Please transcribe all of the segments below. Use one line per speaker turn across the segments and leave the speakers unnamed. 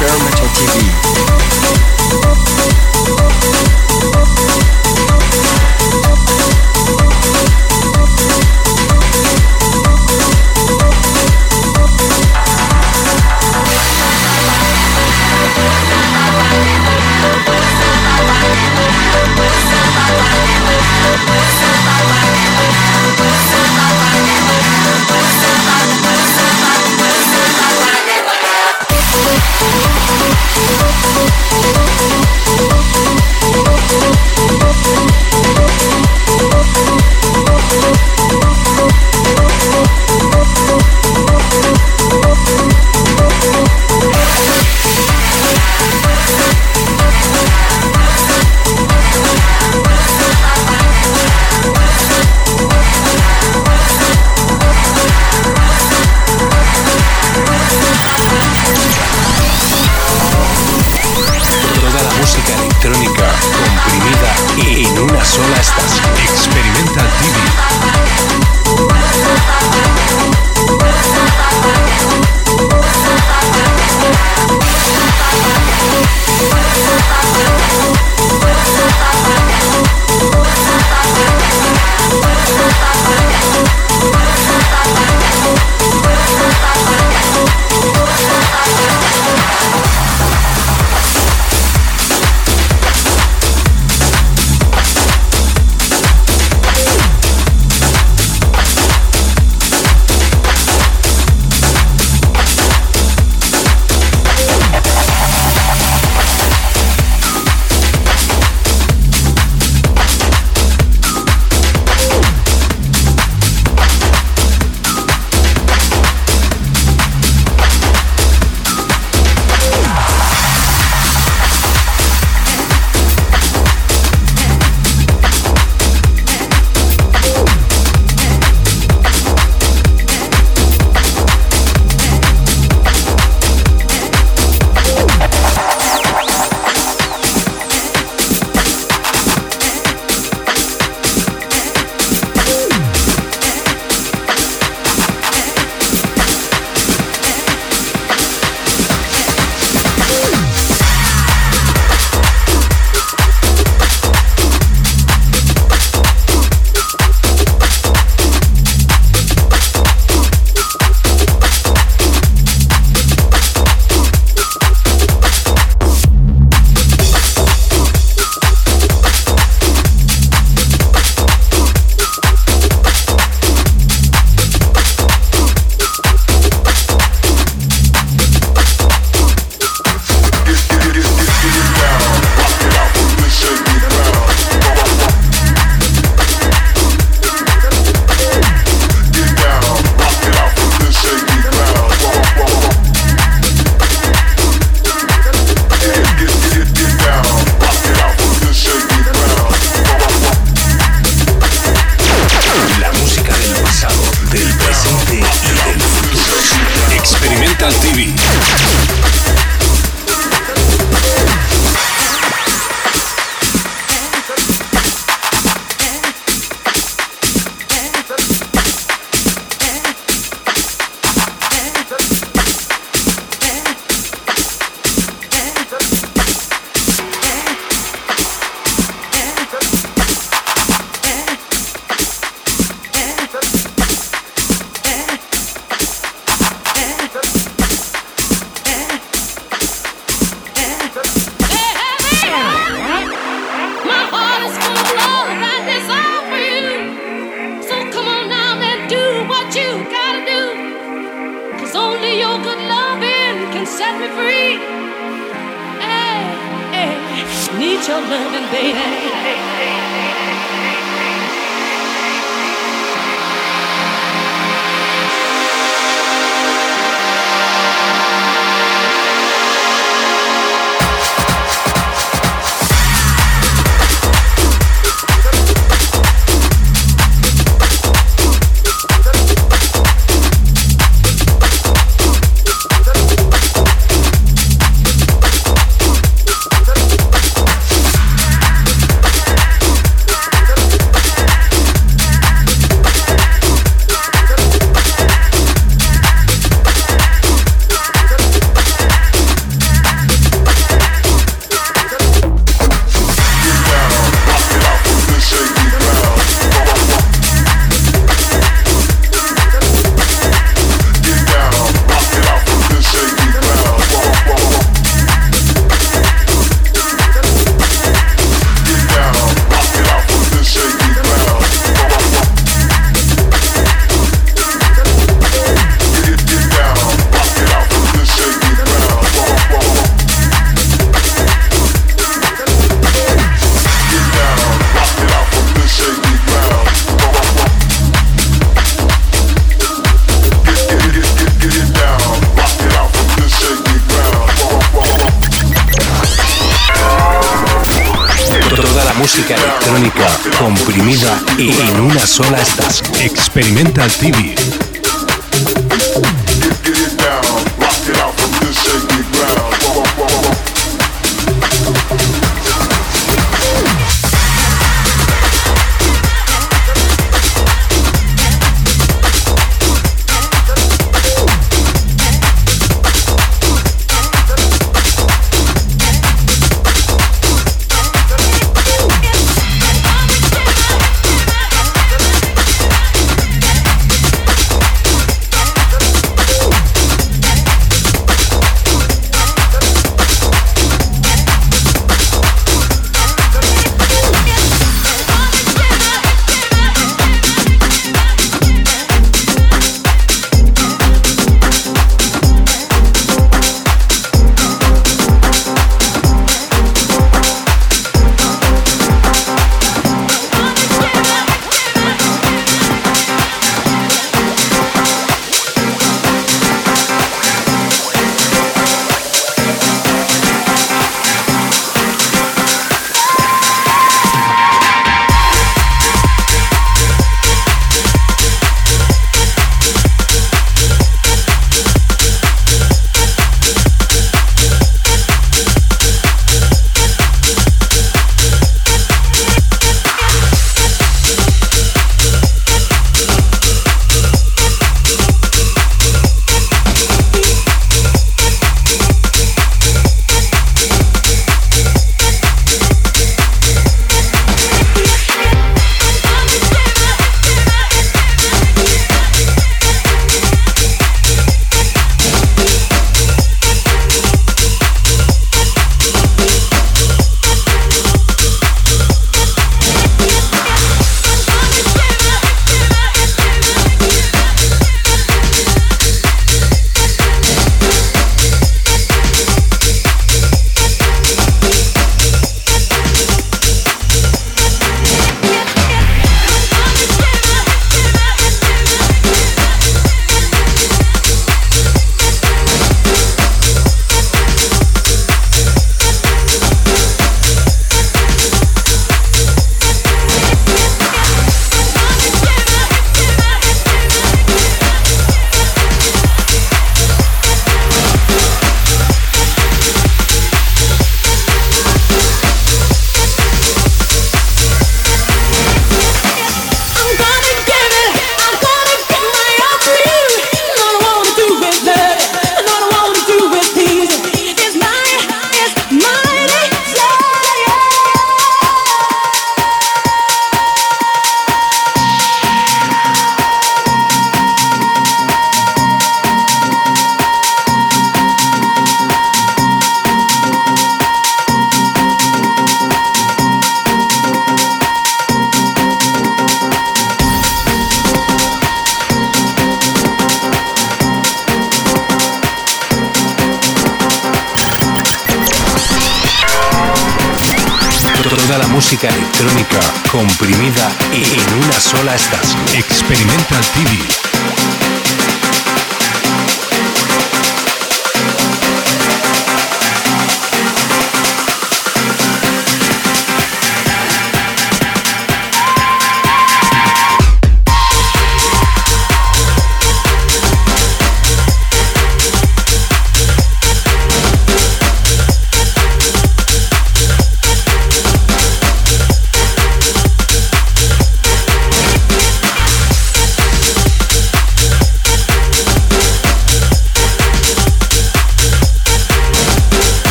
Experimental TV.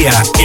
Día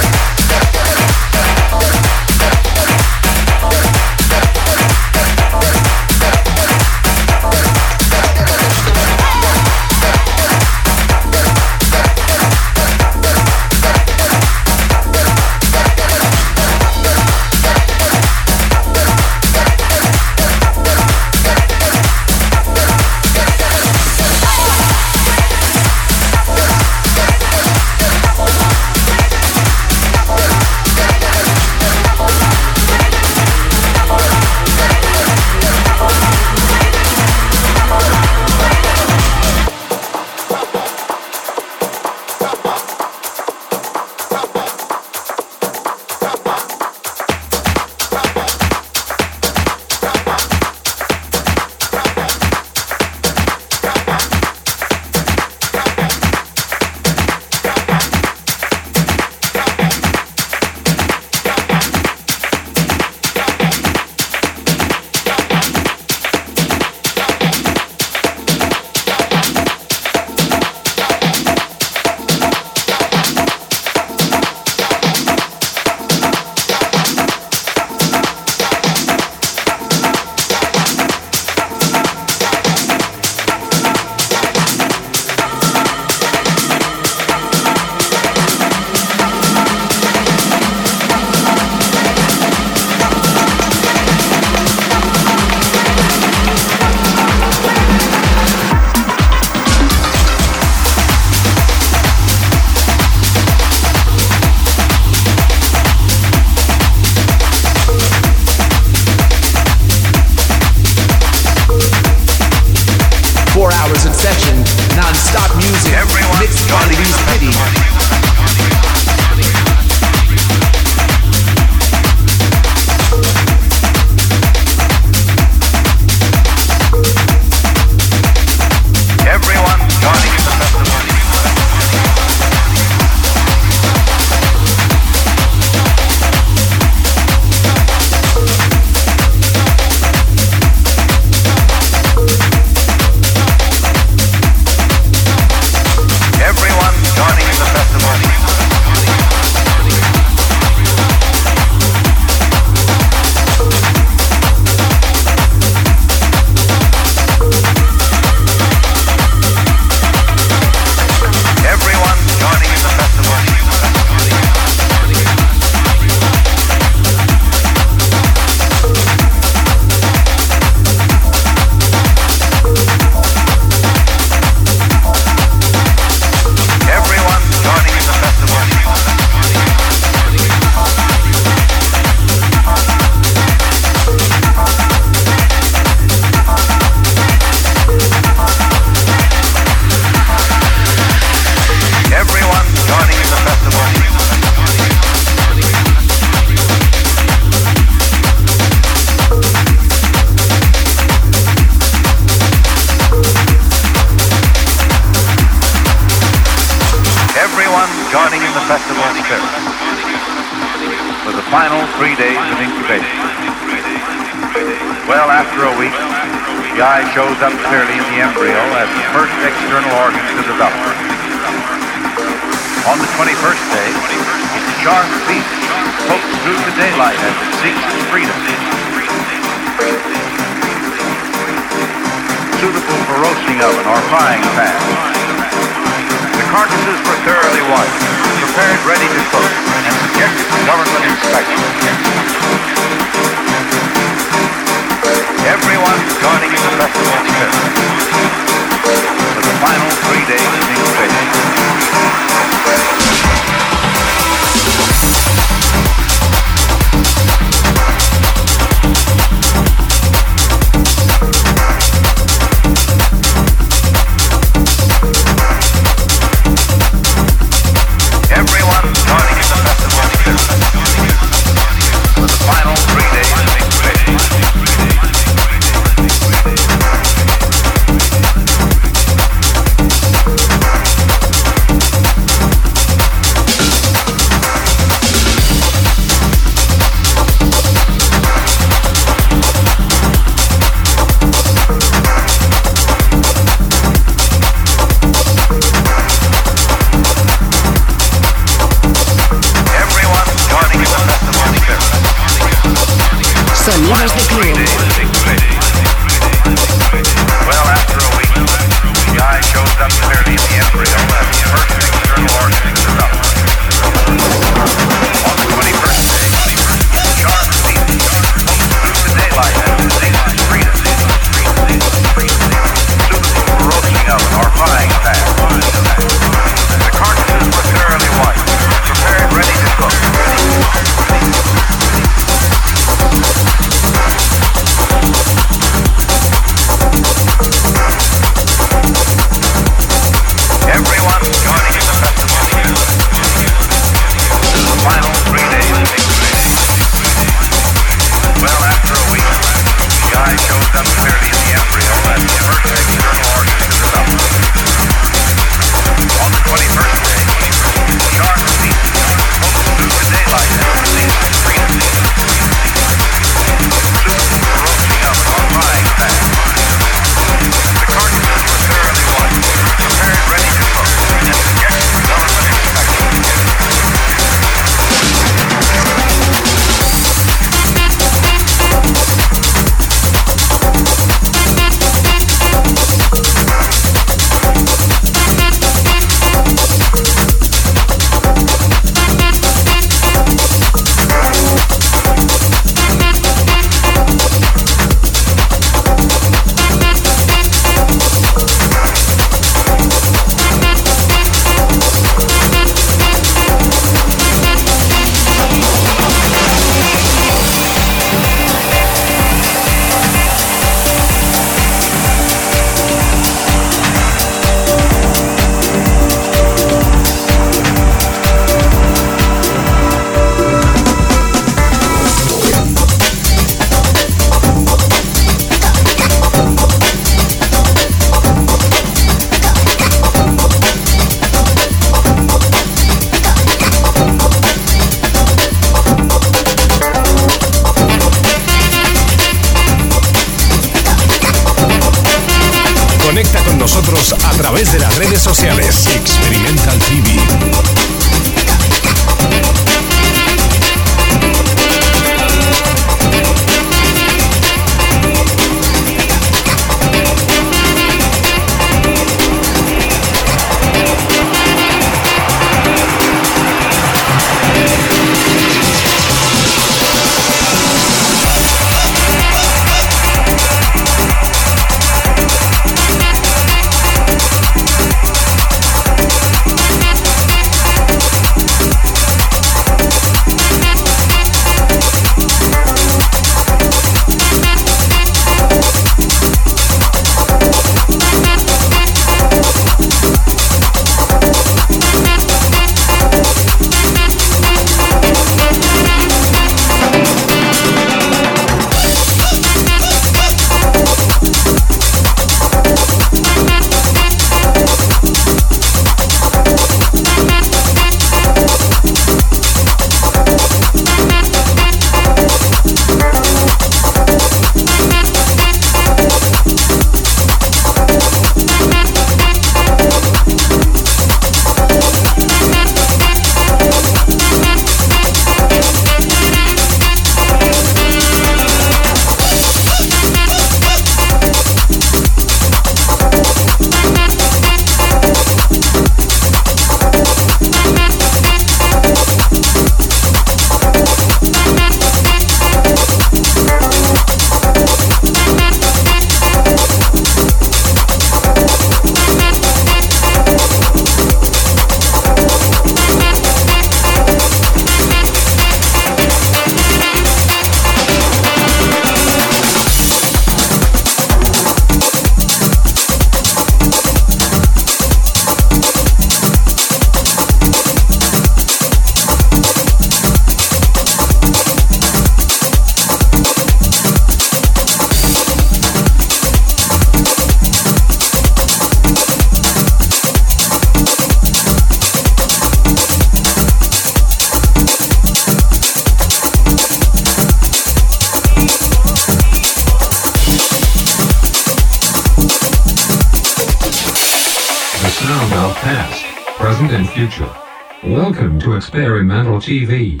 TV.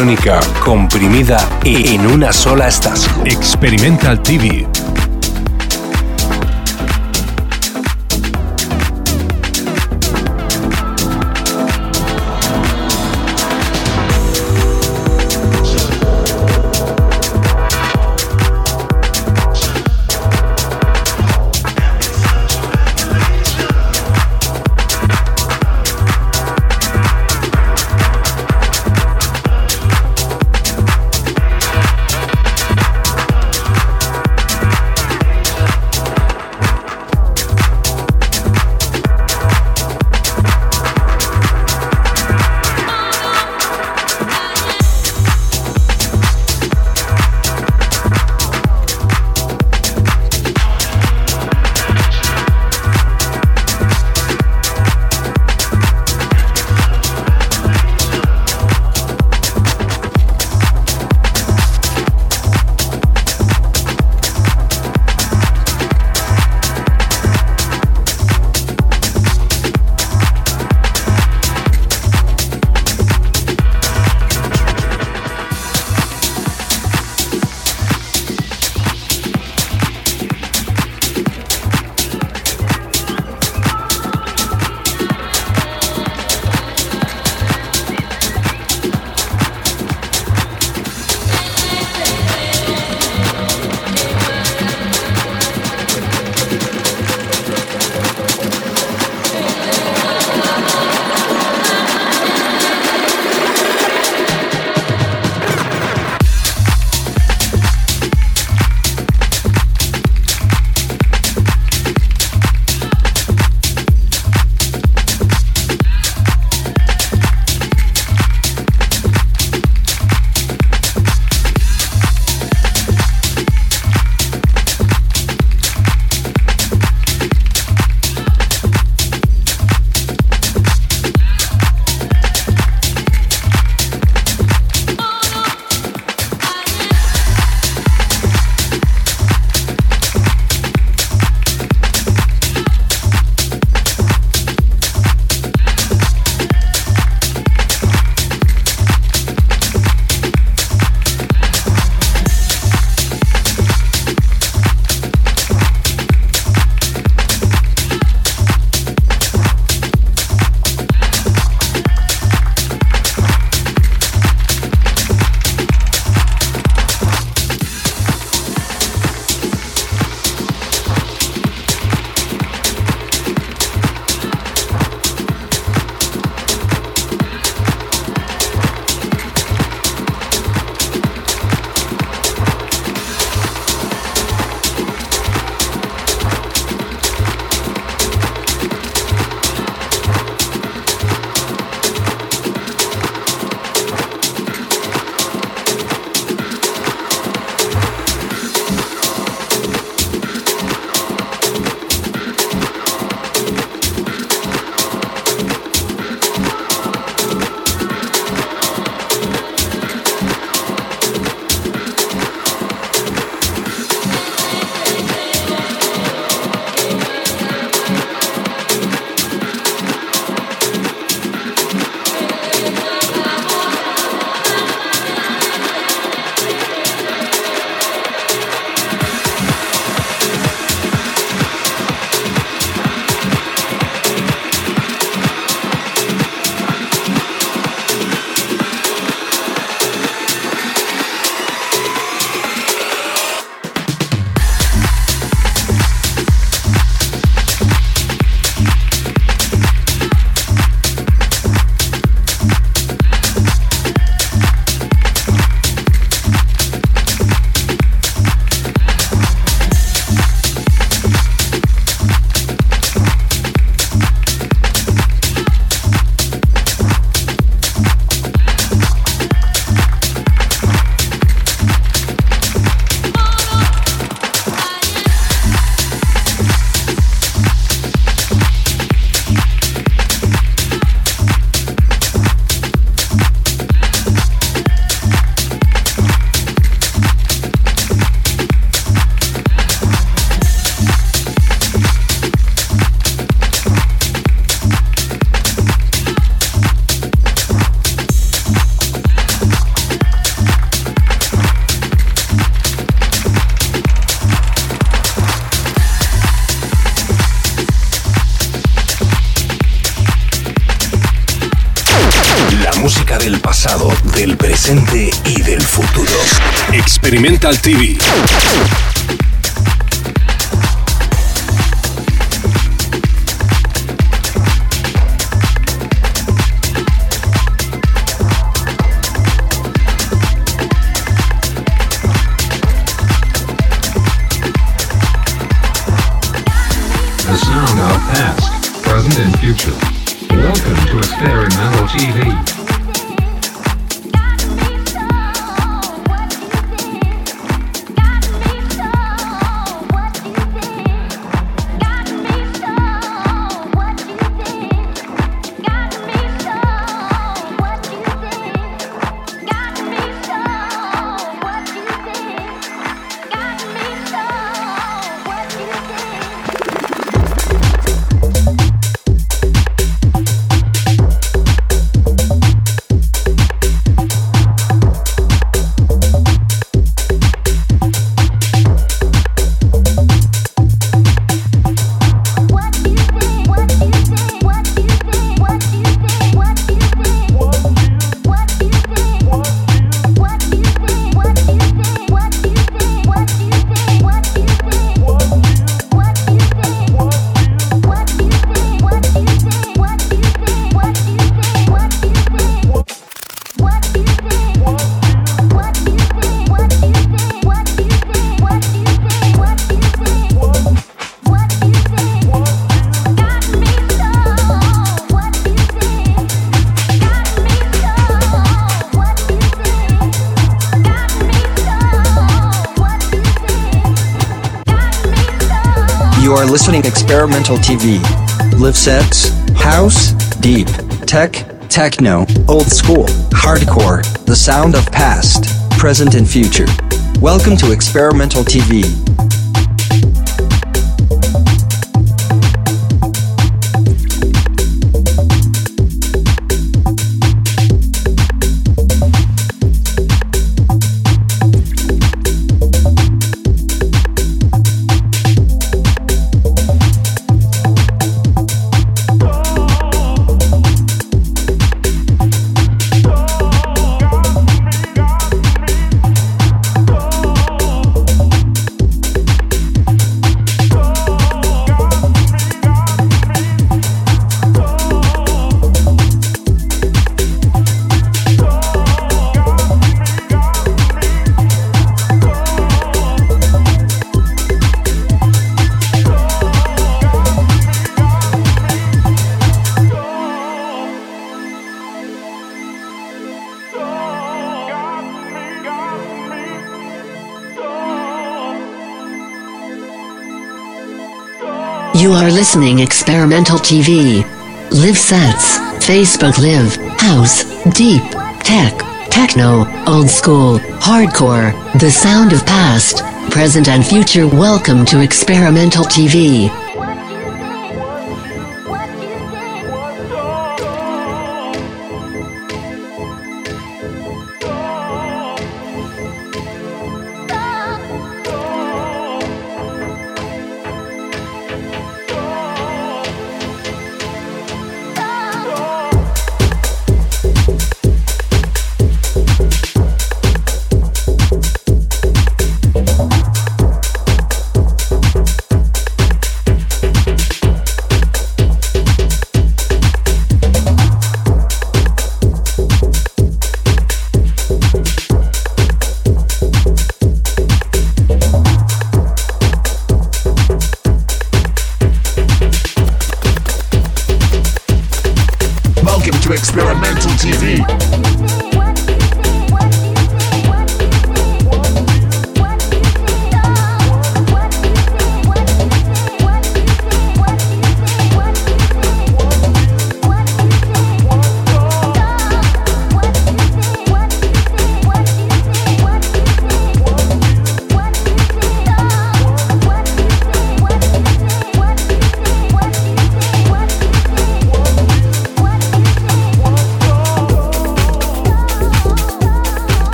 Electrónica comprimida en una sola estación. Experimental TV
Experimental TV.
Listening Experimental TV. Live sets, house, deep, tech, techno, old school, hardcore, the sound of past, present and future. Welcome to Experimental TV.
Listening Experimental TV. Live sets, Facebook Live, House, Deep, Tech, Techno, Old School, Hardcore, The Sound of Past, Present and Future. Welcome to Experimental TV.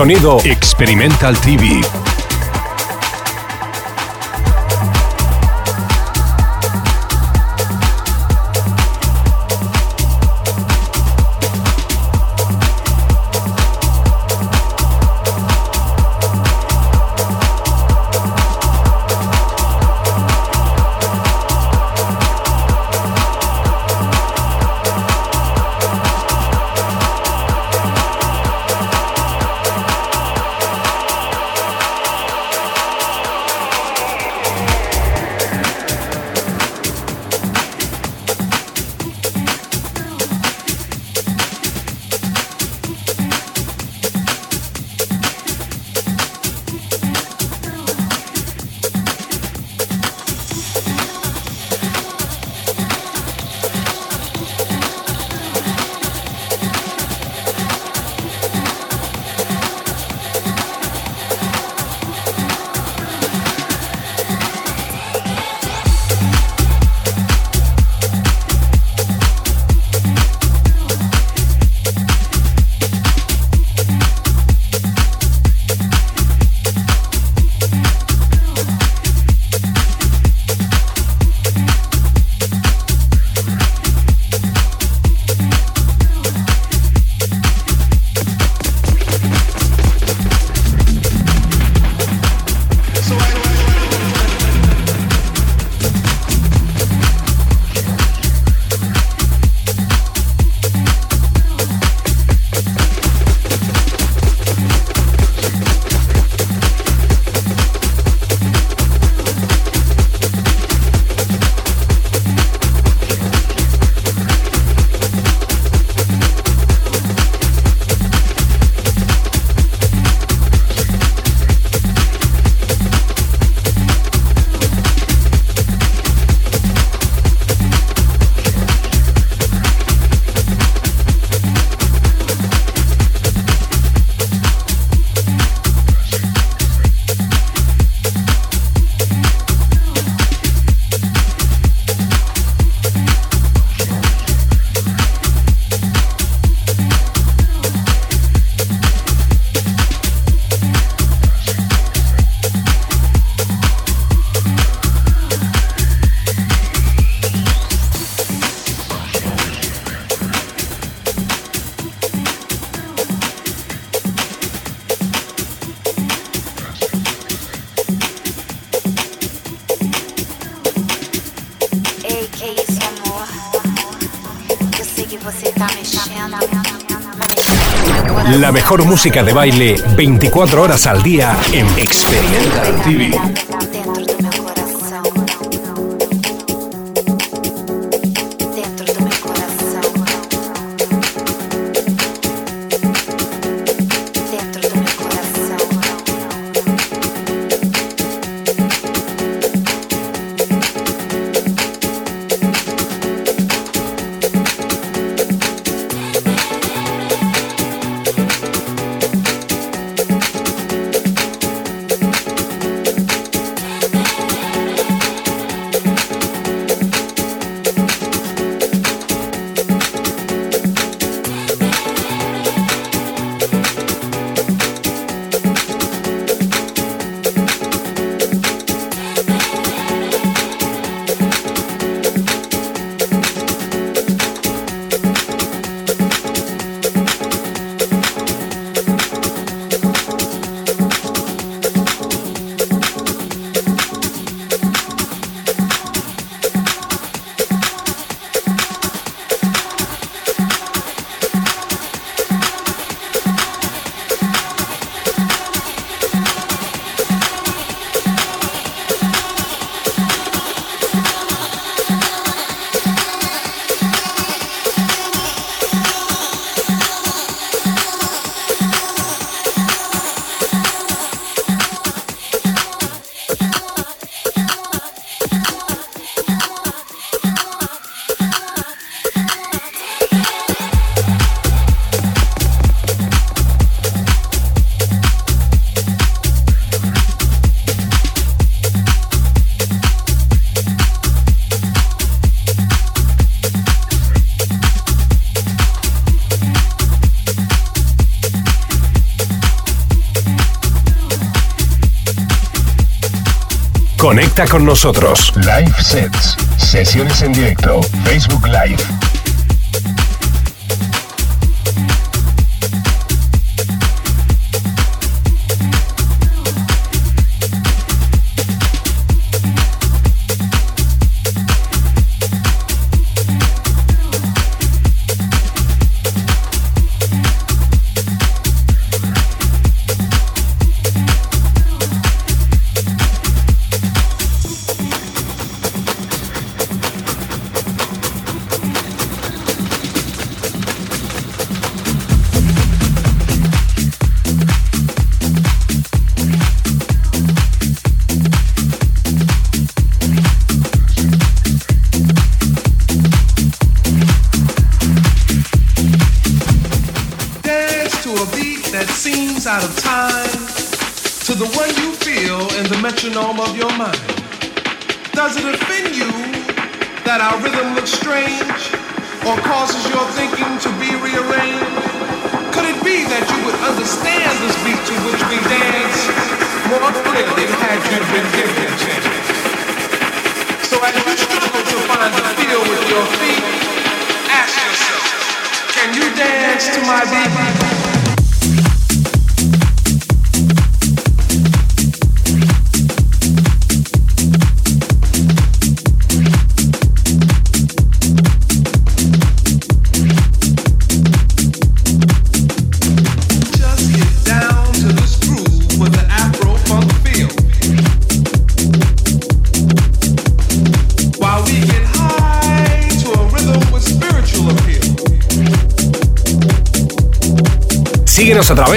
Sonido Experimental TV. Mejor música de baile 24 horas al día en Experimental TV. Con nosotros.
Live sets, sesiones en directo, Facebook Live.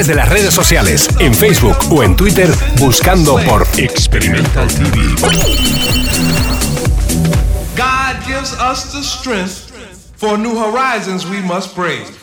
Través de las redes sociales, en Facebook o en Twitter, buscando por Experimental TV.
God gives us the strength for new horizons we must brave.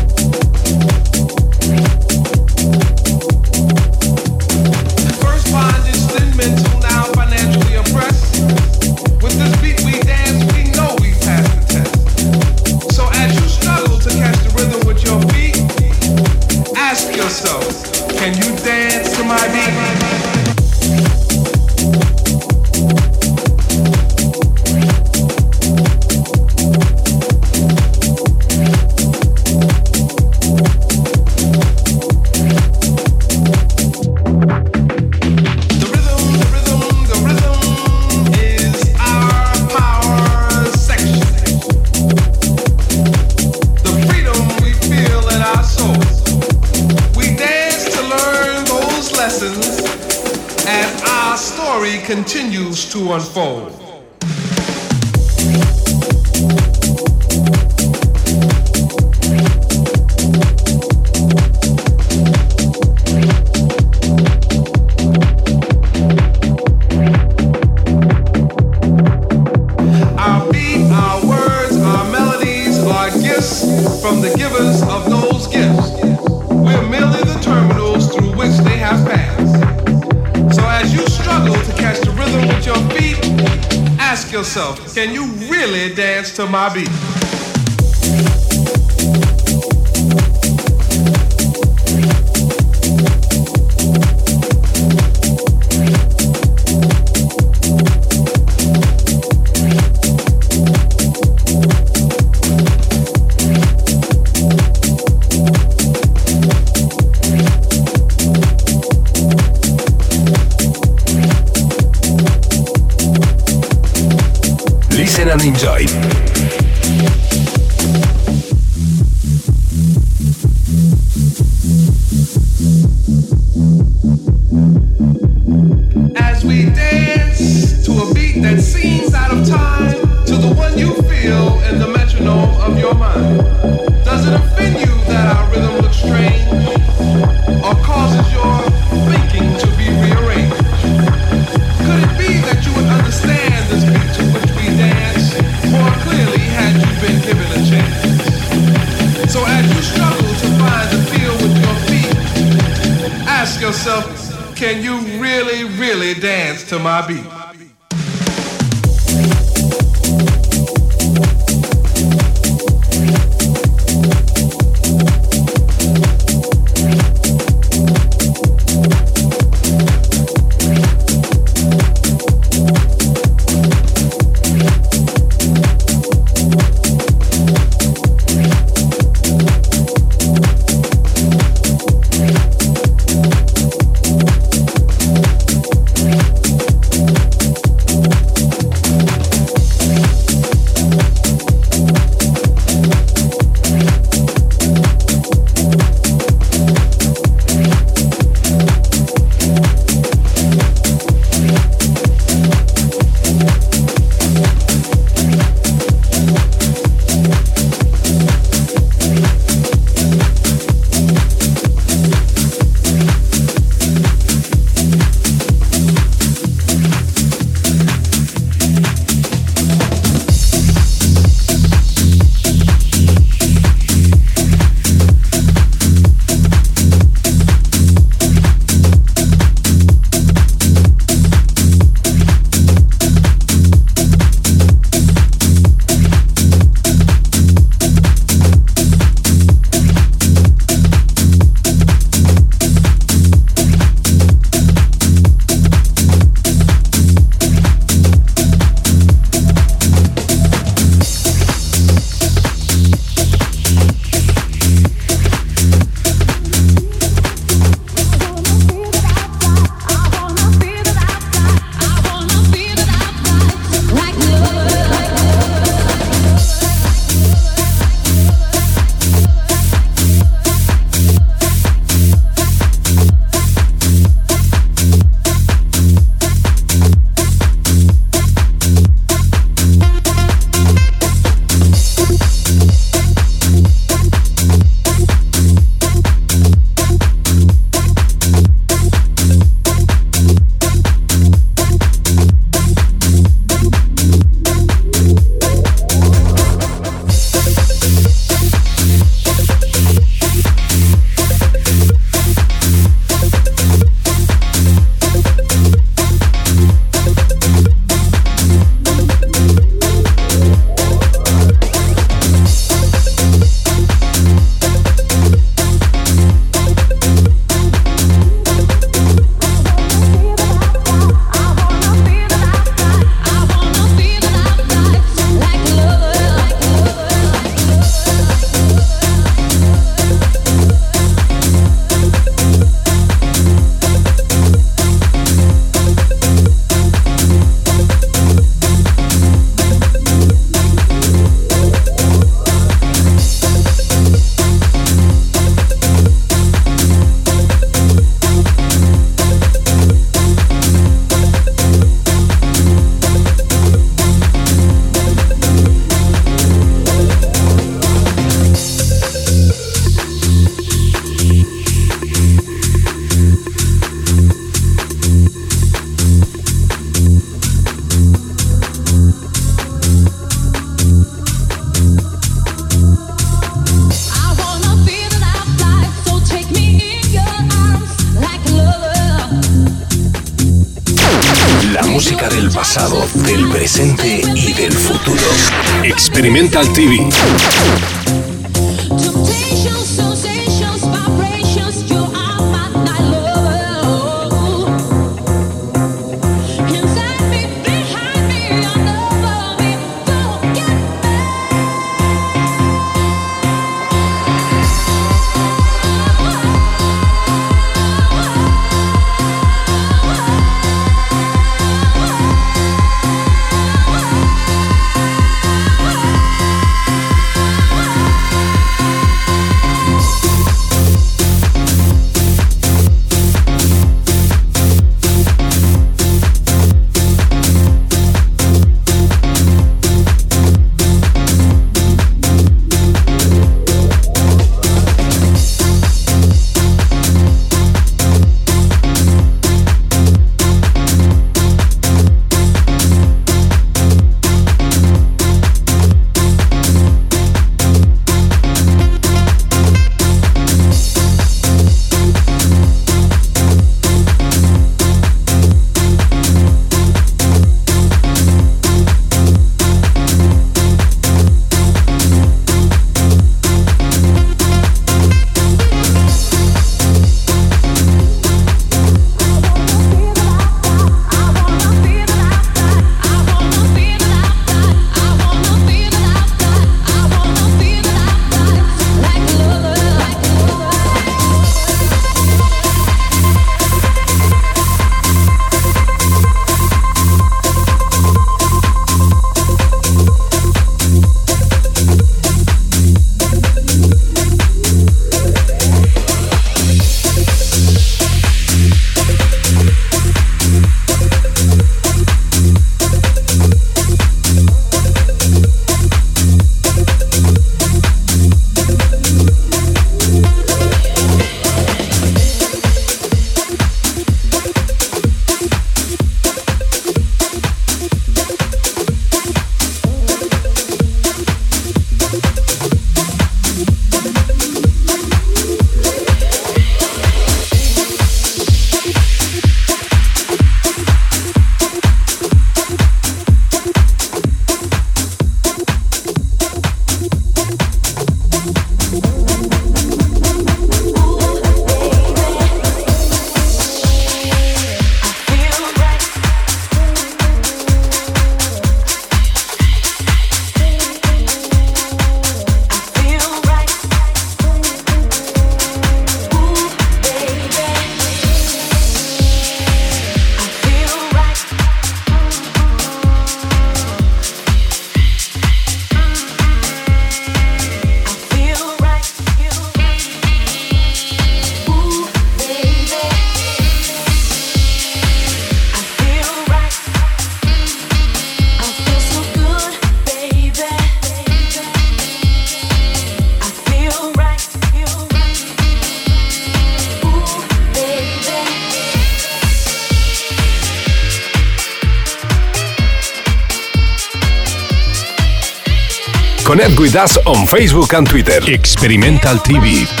Us on Facebook and Twitter. Experimental TV.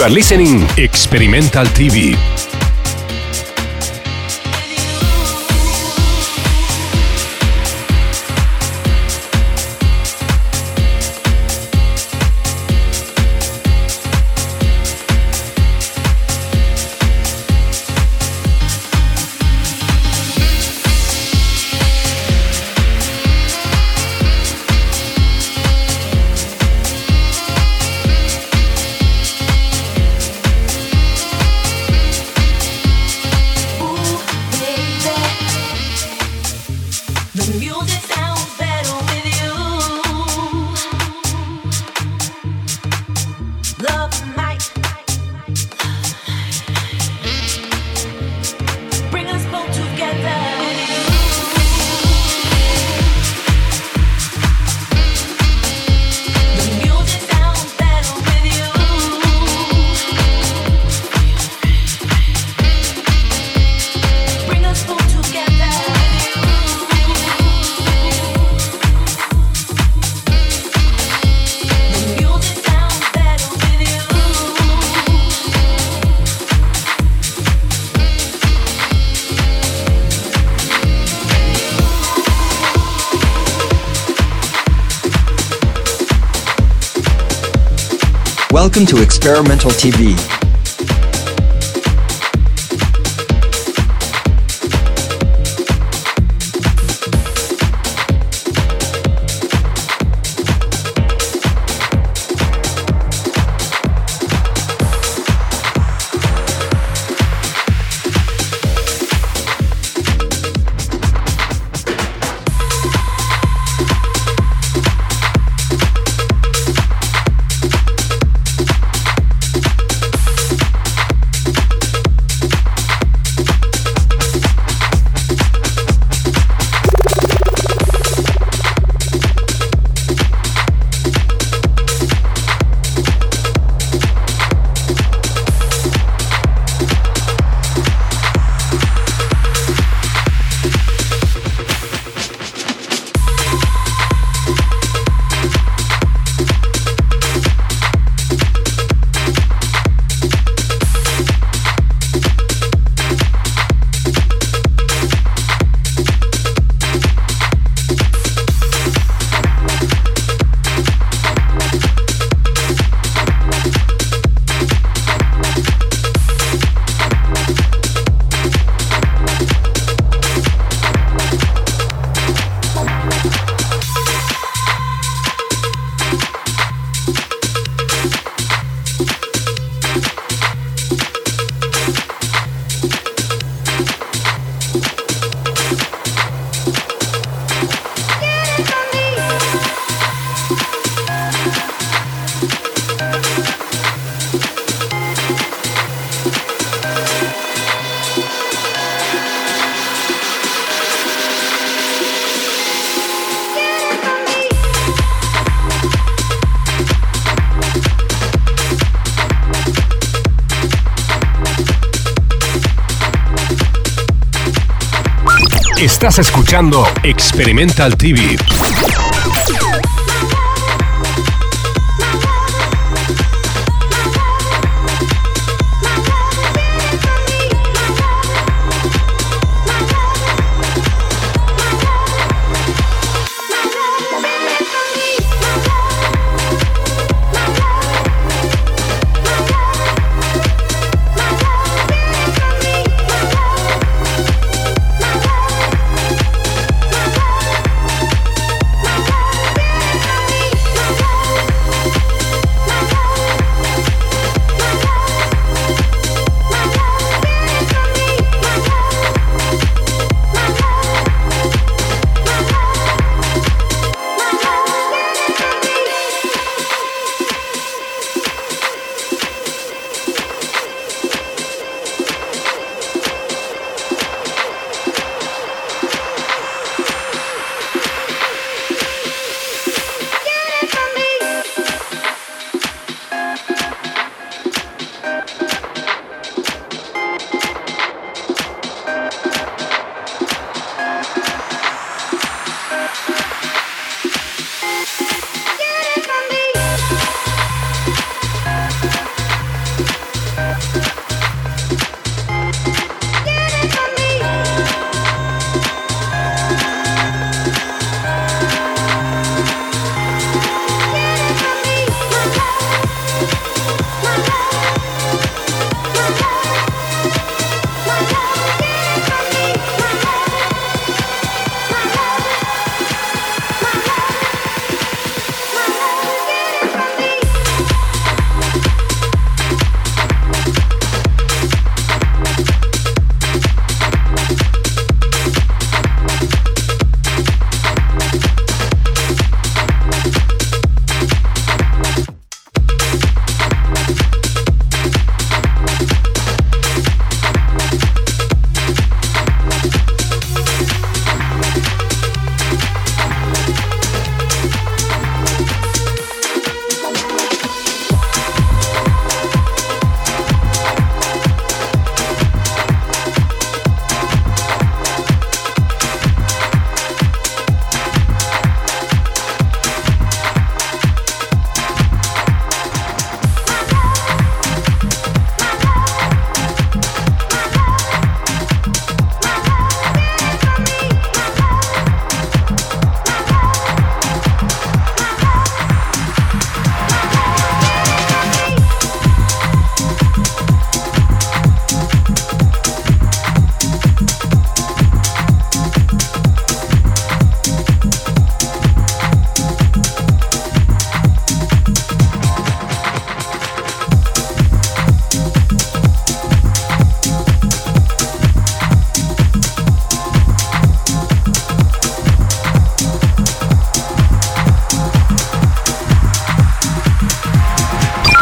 You are listening Experimental TV.
Experimental TV.
Estás escuchando Experimental TV.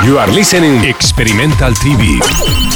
You are listening Experimental TV.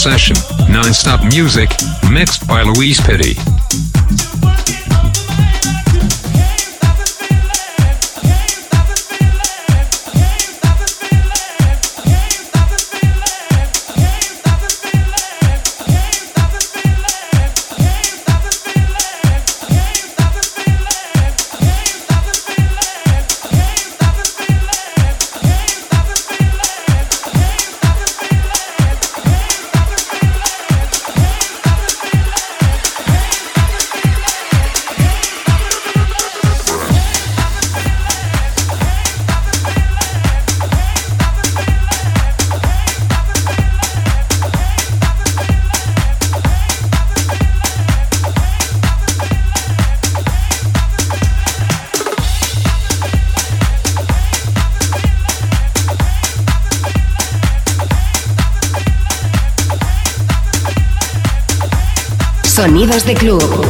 Session, non-stop music, mixed by Louise Pitty.
Sonidos de club.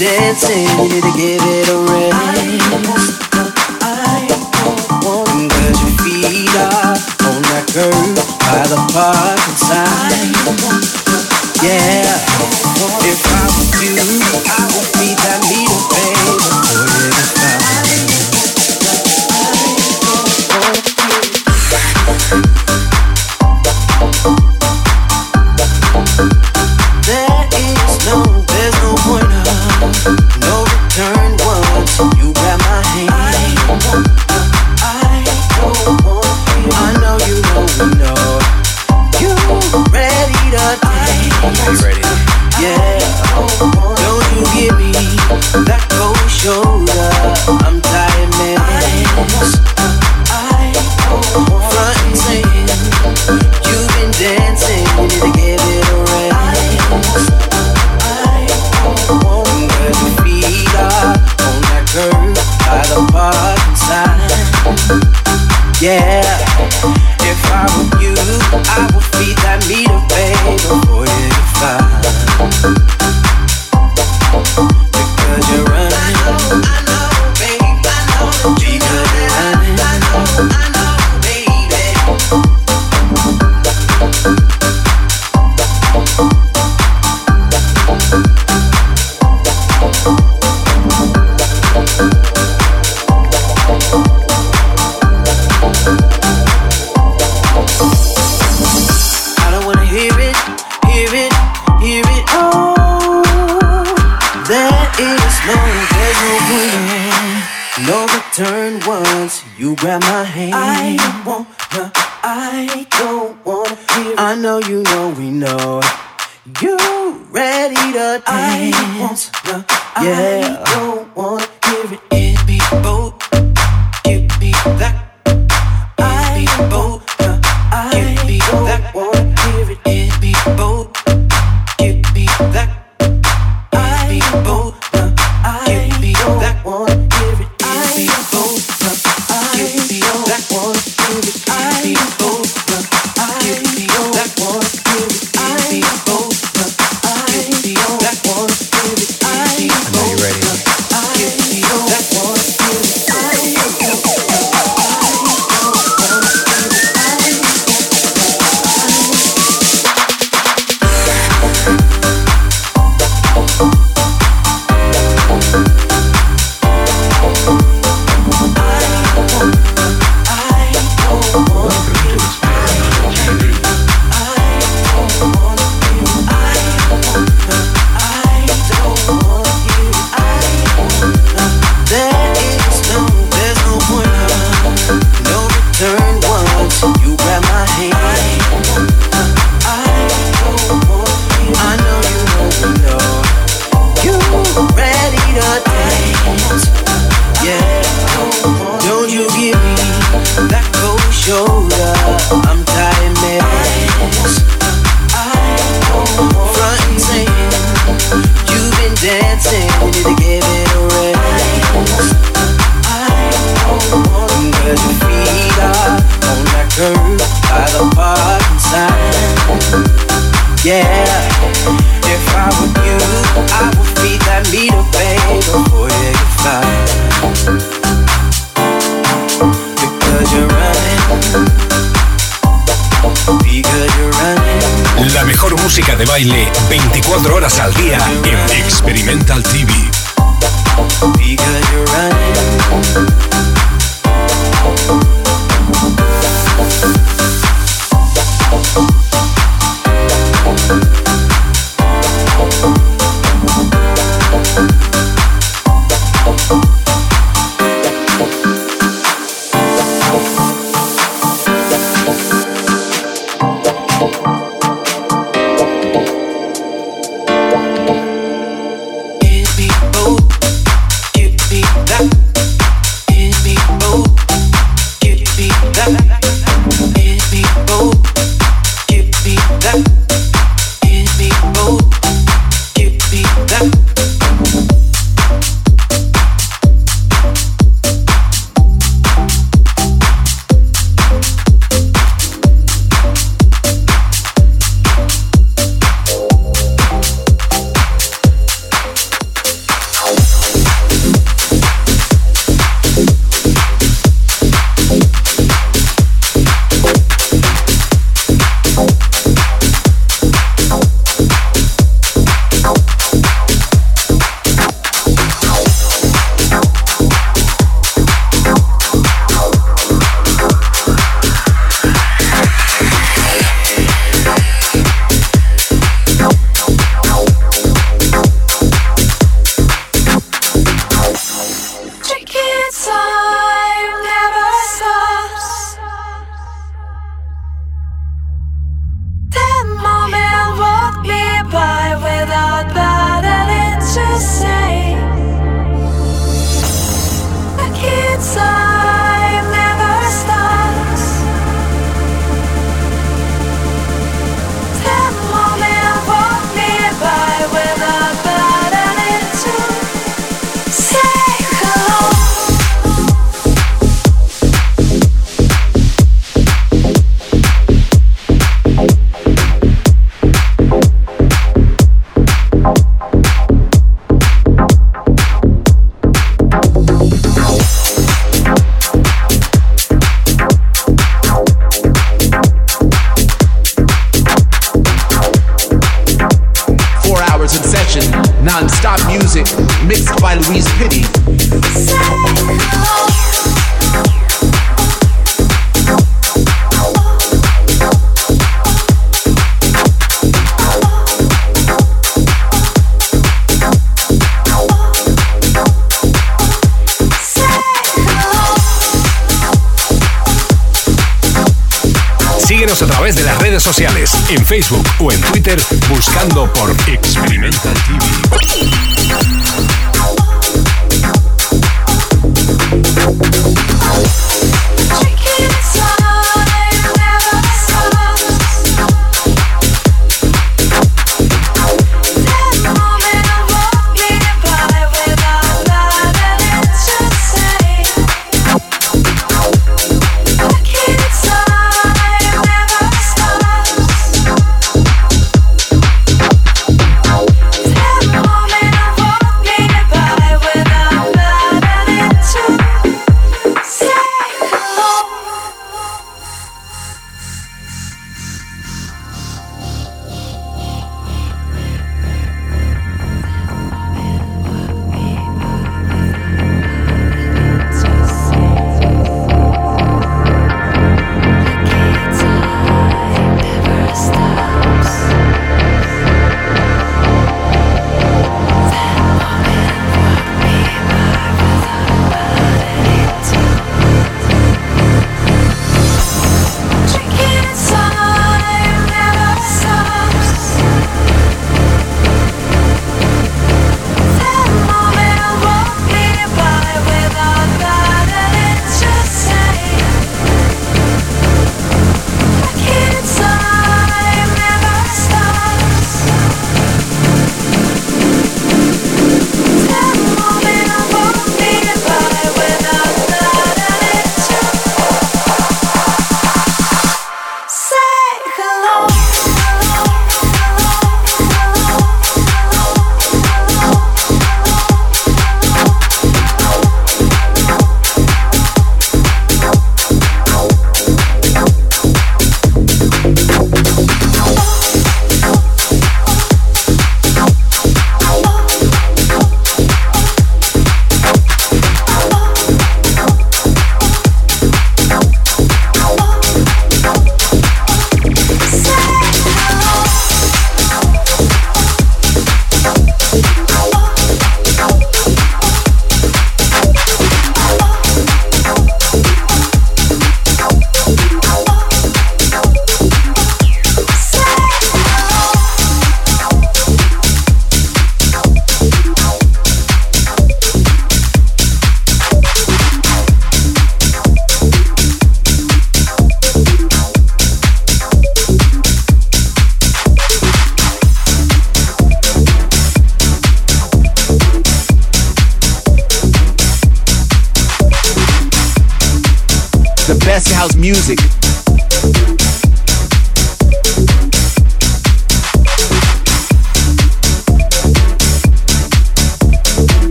dancing, you need to give it a rest. Girl, your feet
are on that curb by the parking inside. Yeah, if I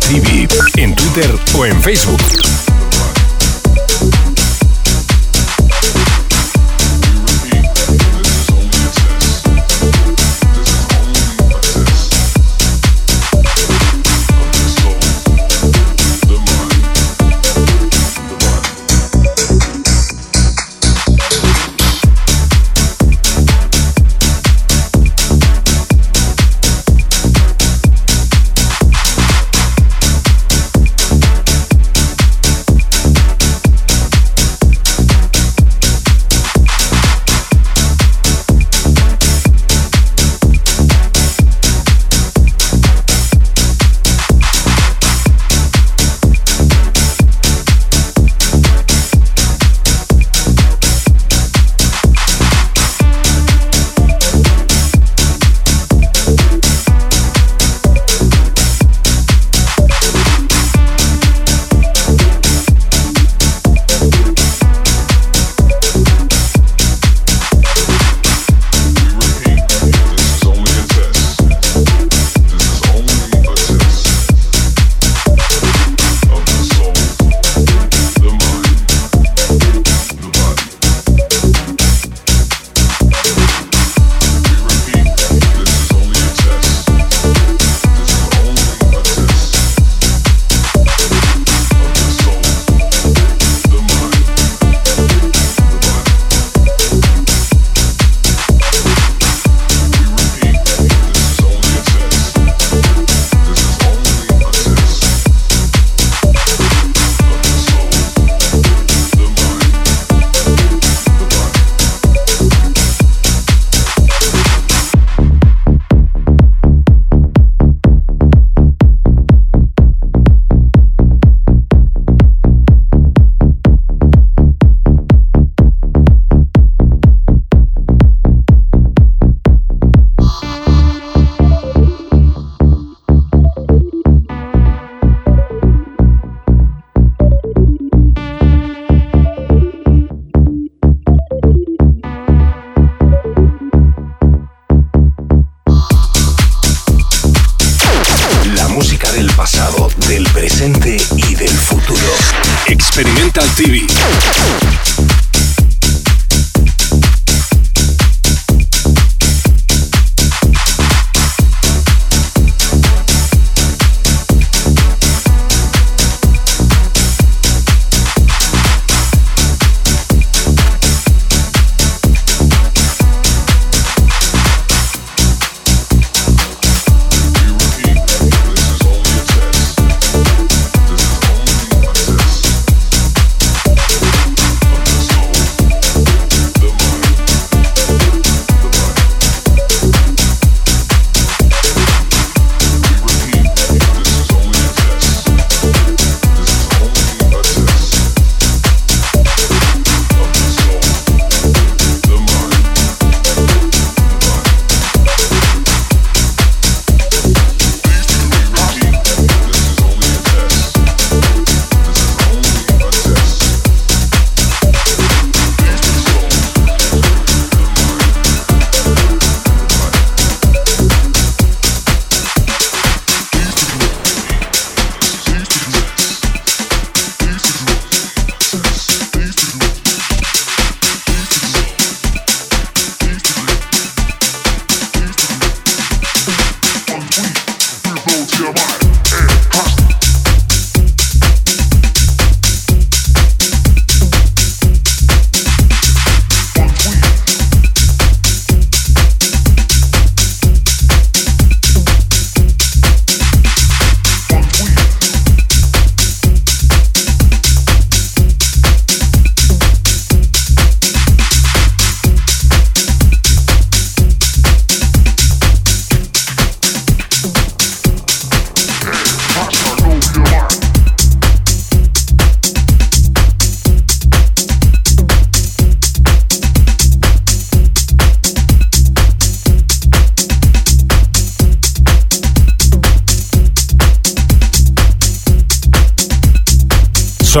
TV en Twitter o en Facebook.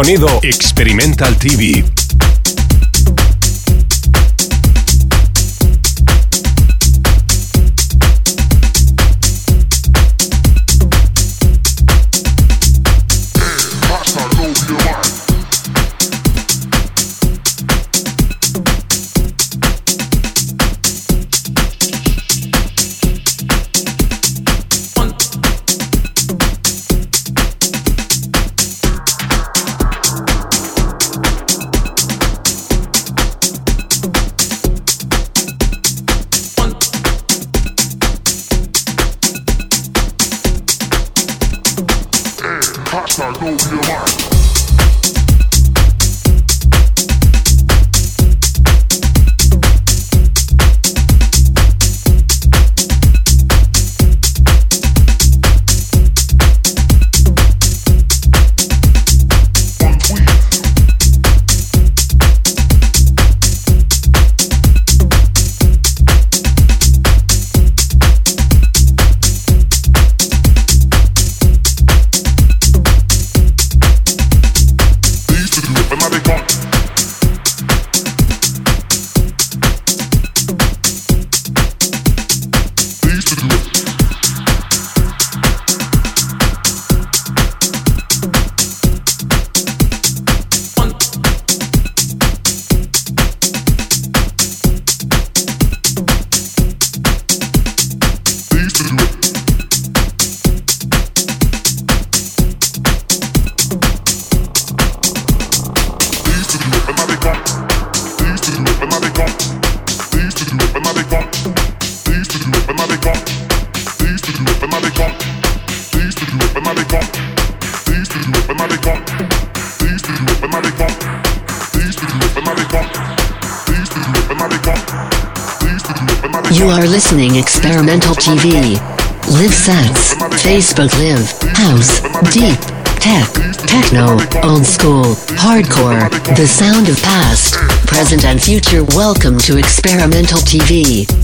Sonido Experimental TV.
Hardcore, The Sound of Past, Present and Future. Welcome to Experimental TV.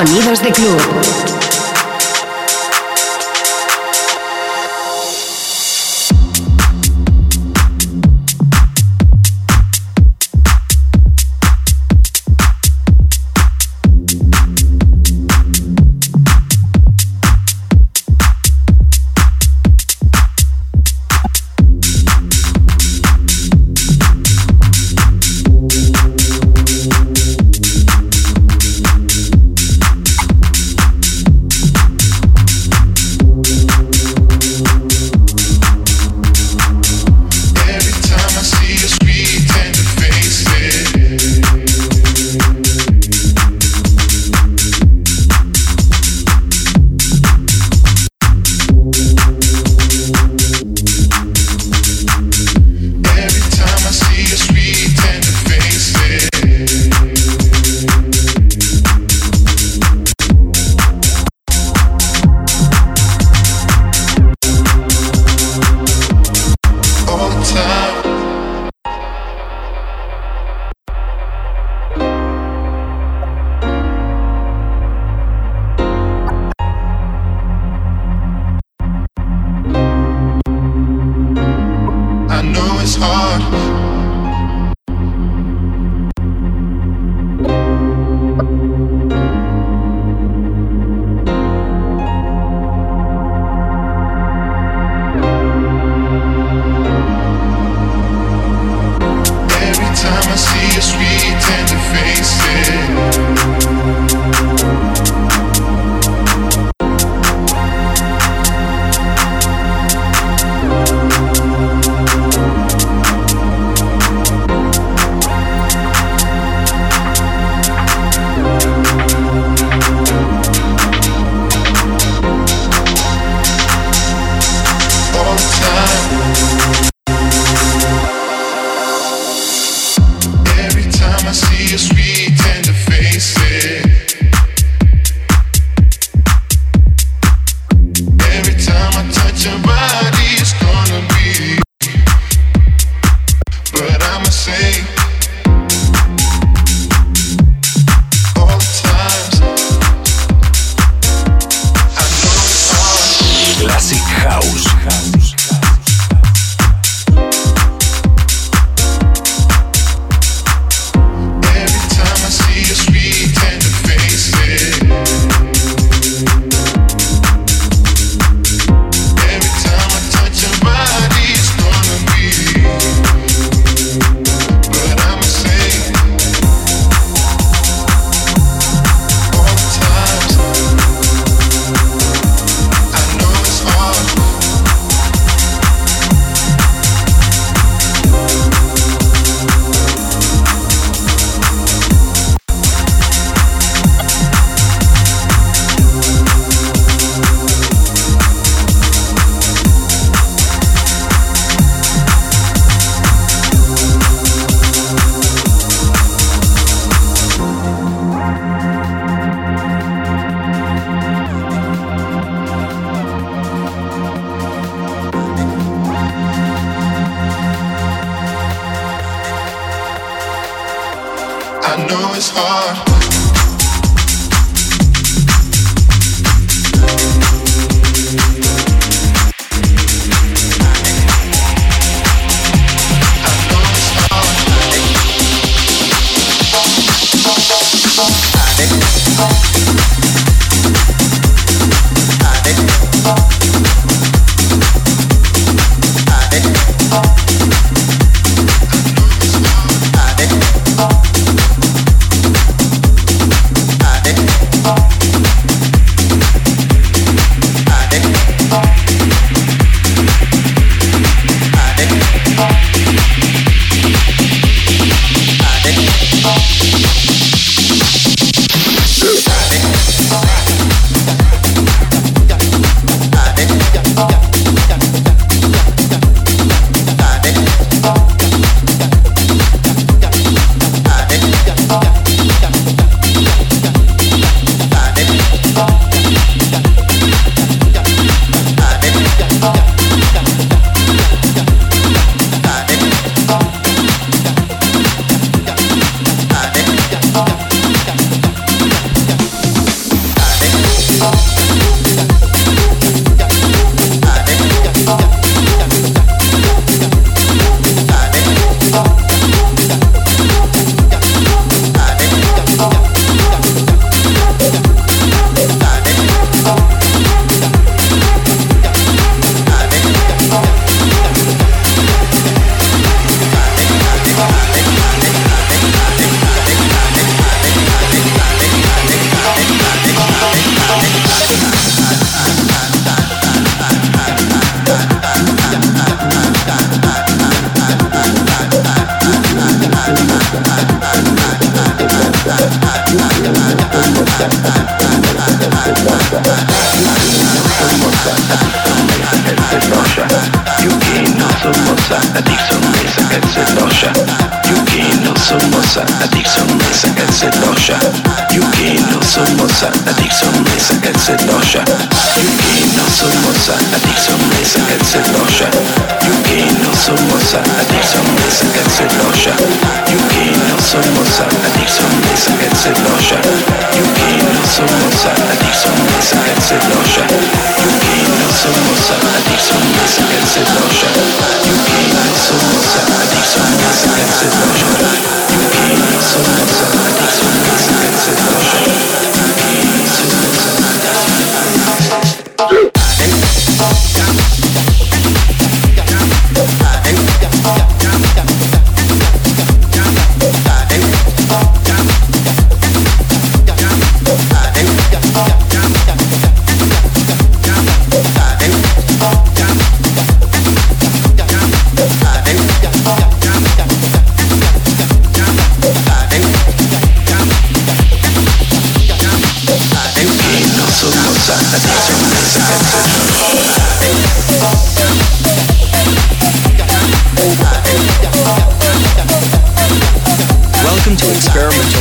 Sonidos de club.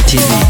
TV.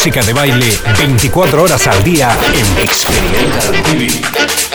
Música de baile 24 horas al día en Experimental TV.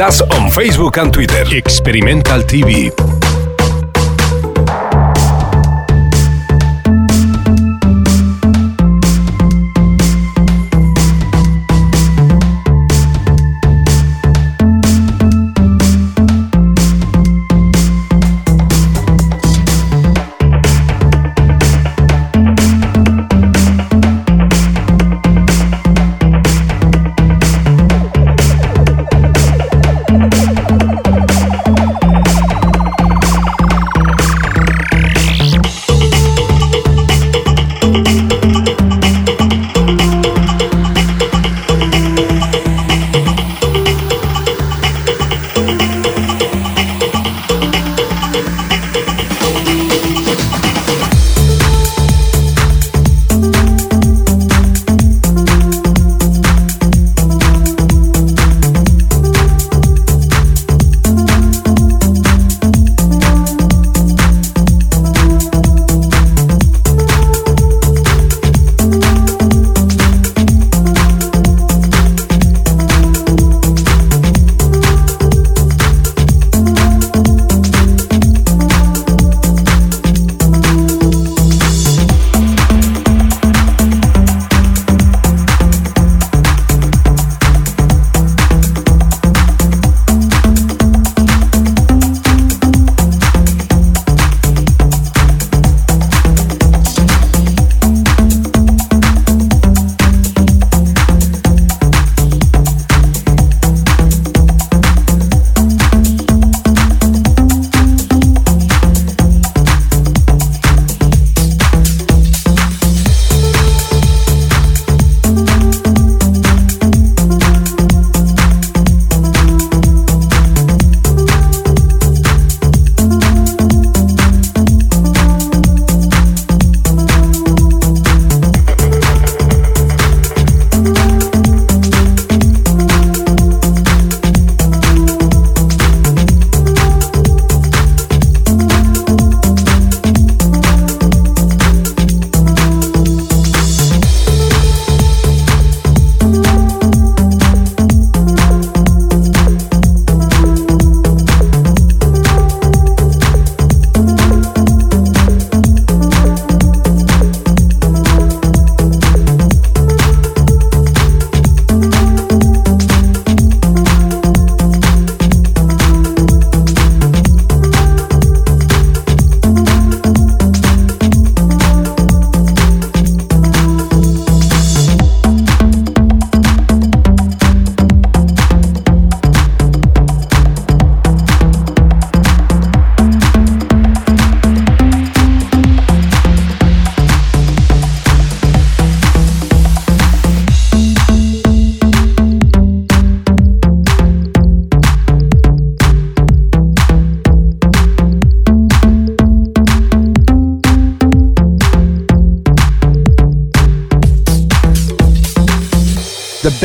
Us on Facebook and Twitter. Experimental TV.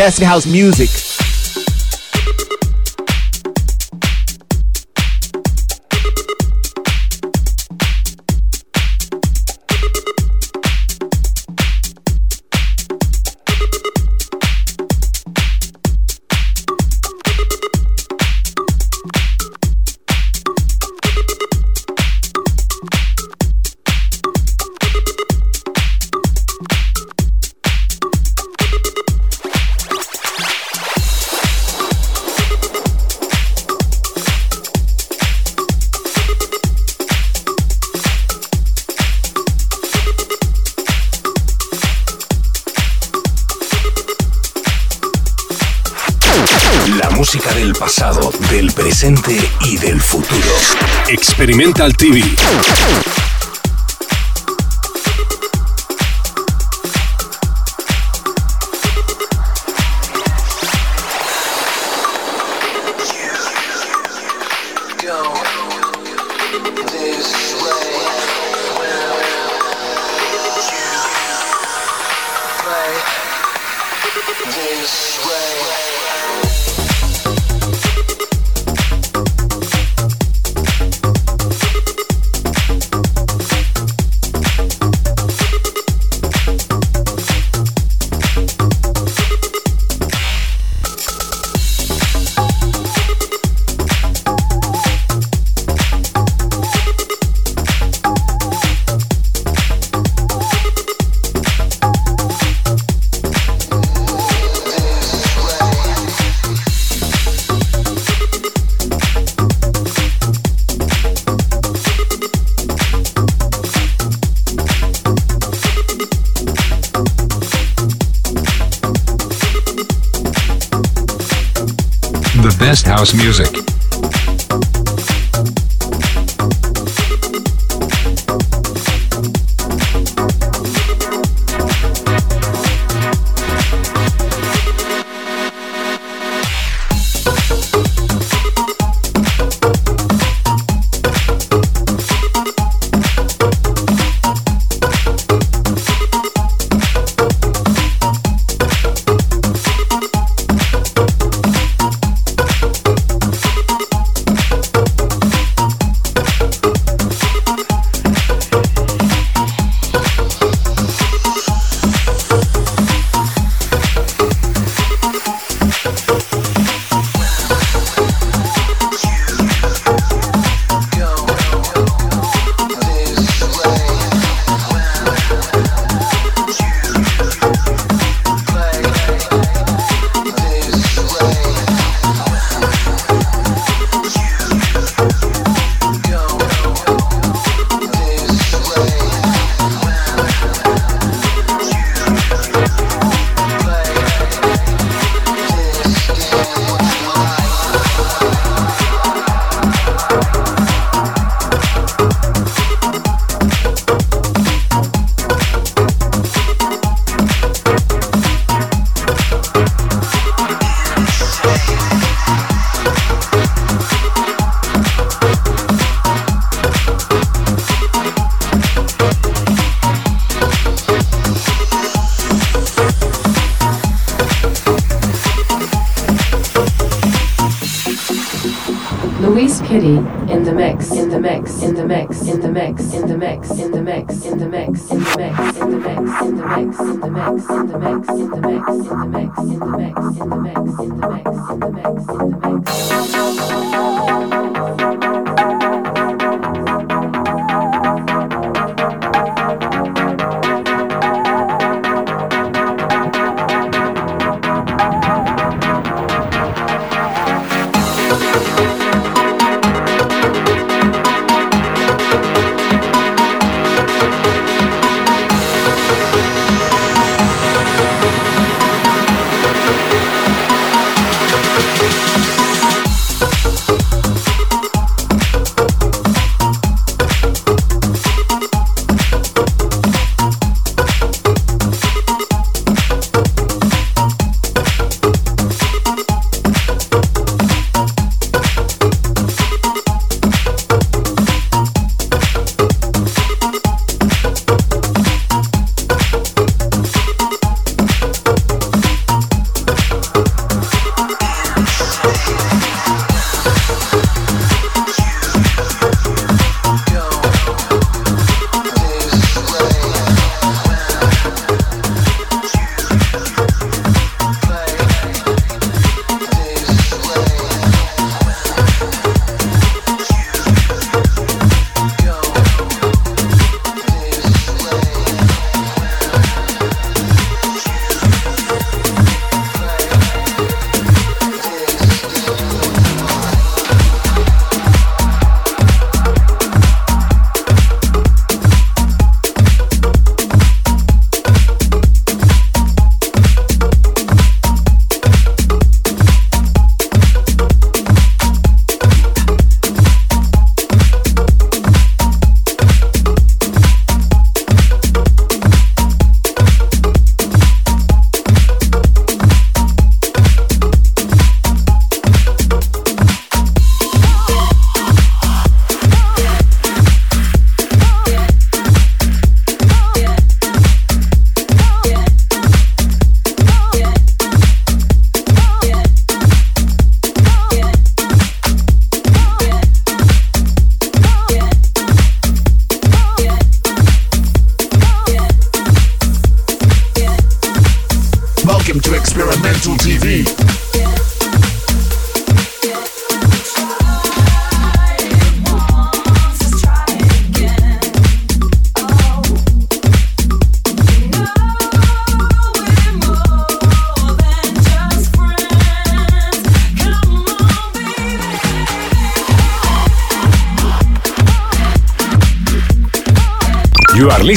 Best house music.
Experimental TV.
House music.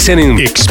listening. Experience.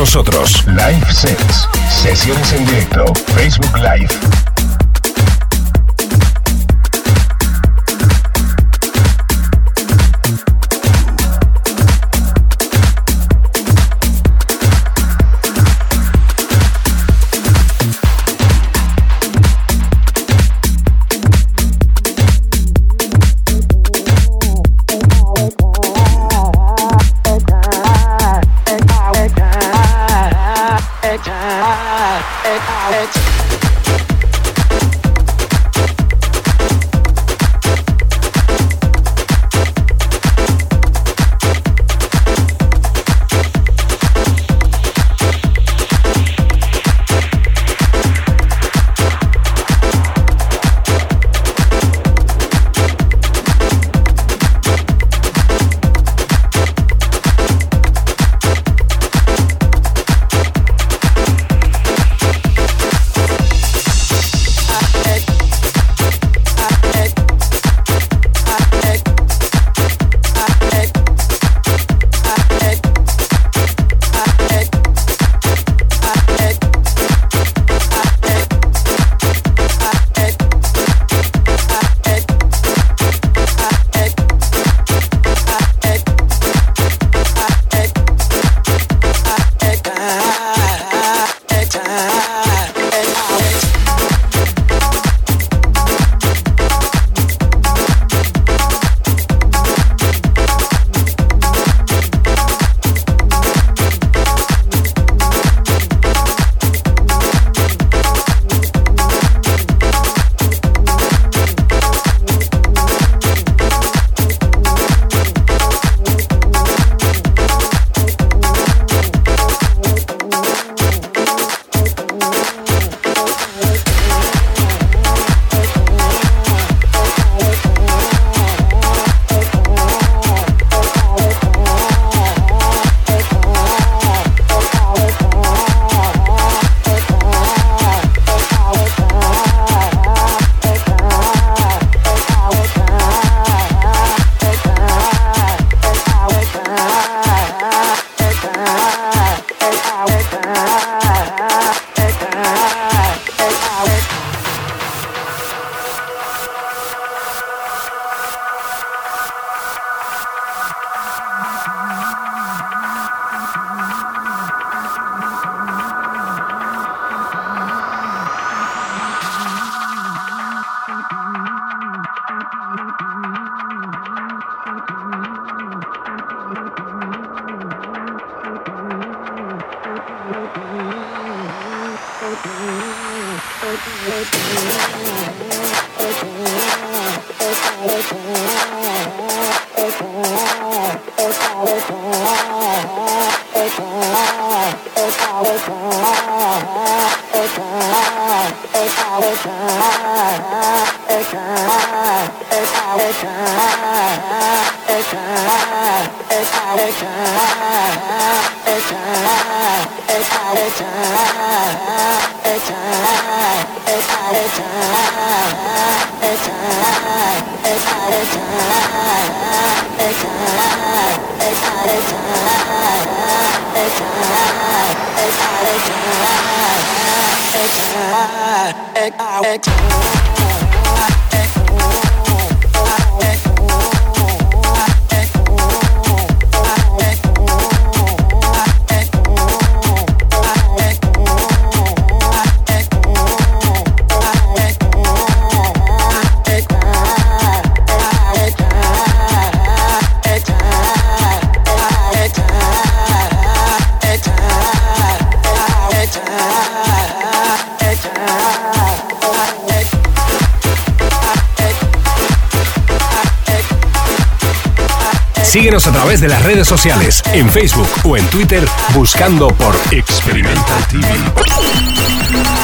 Nosotros.
Sociales, en Facebook o en Twitter, buscando por Experimental TV.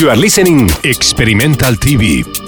You are listening Experimental TV.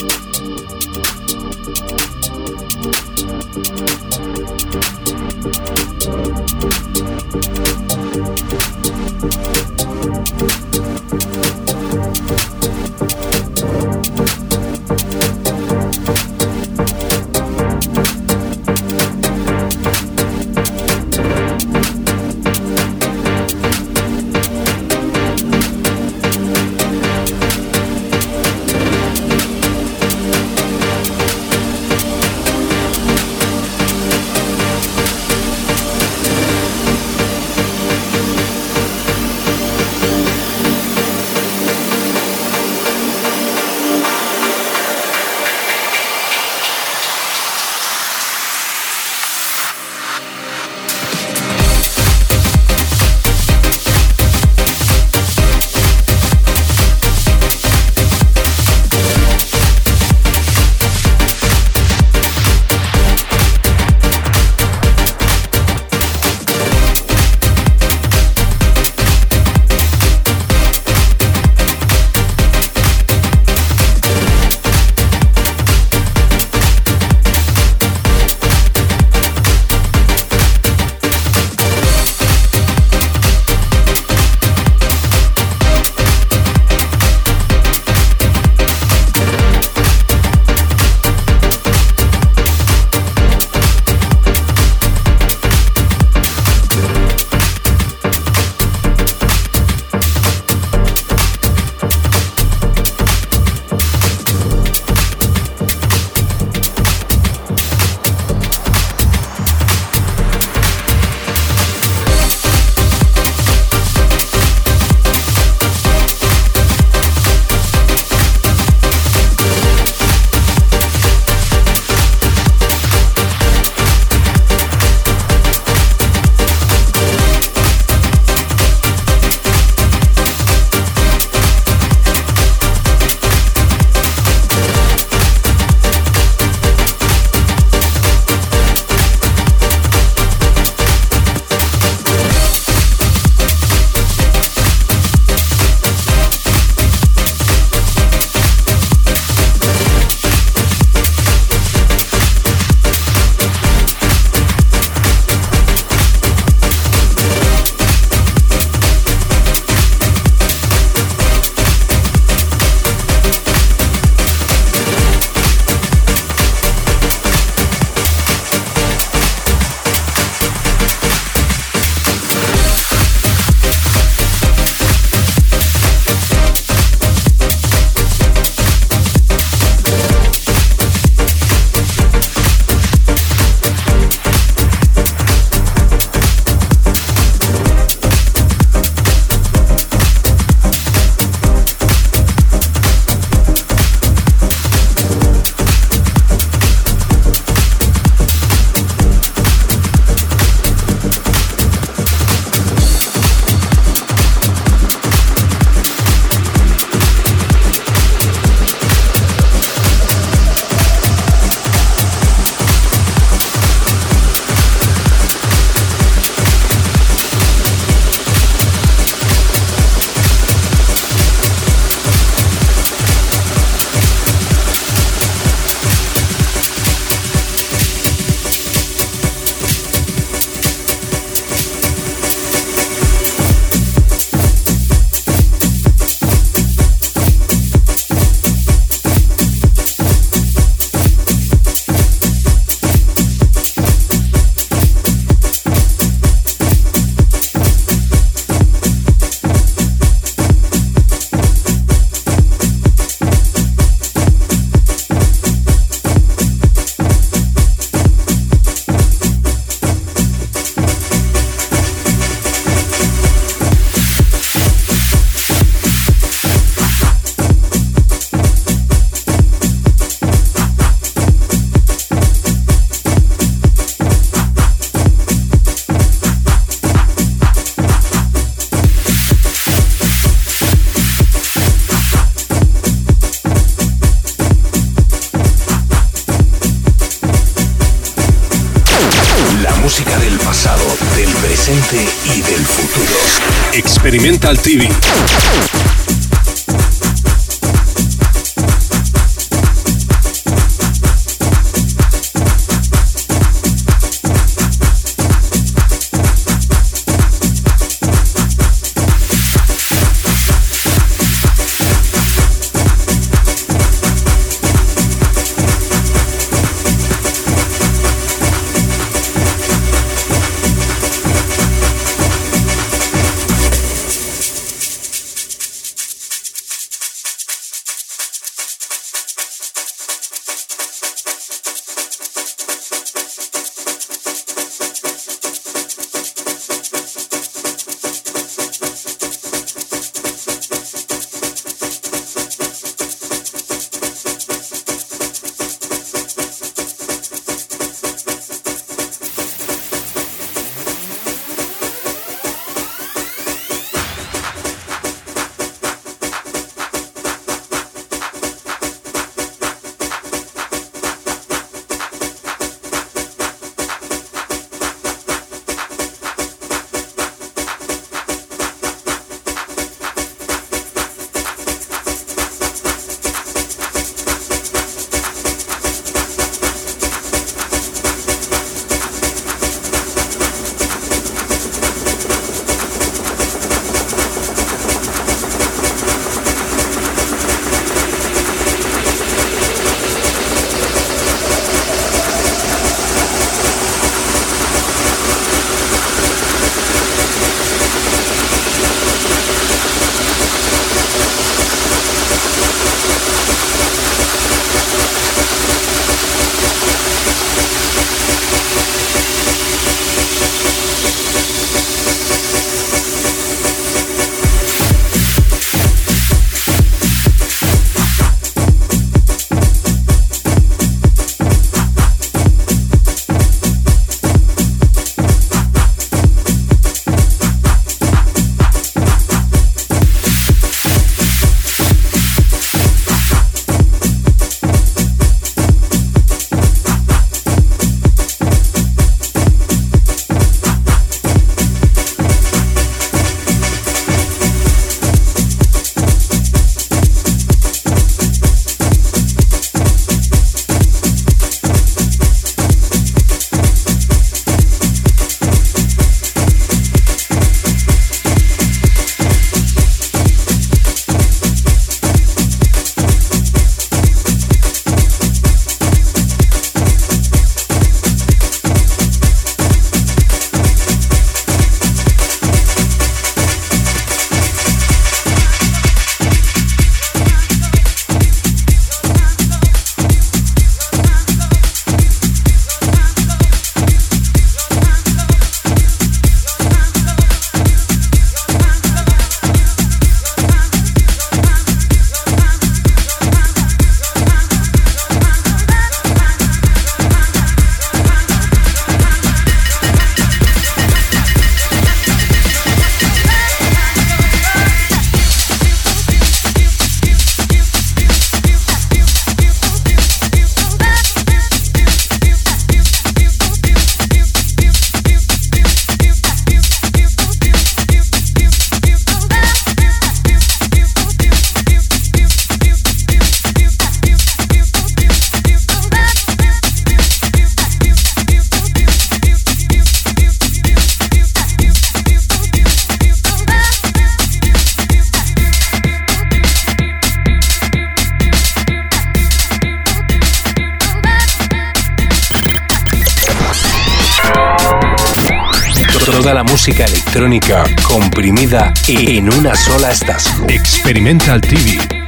Música electrónica comprimida en una sola estación. Experimental TV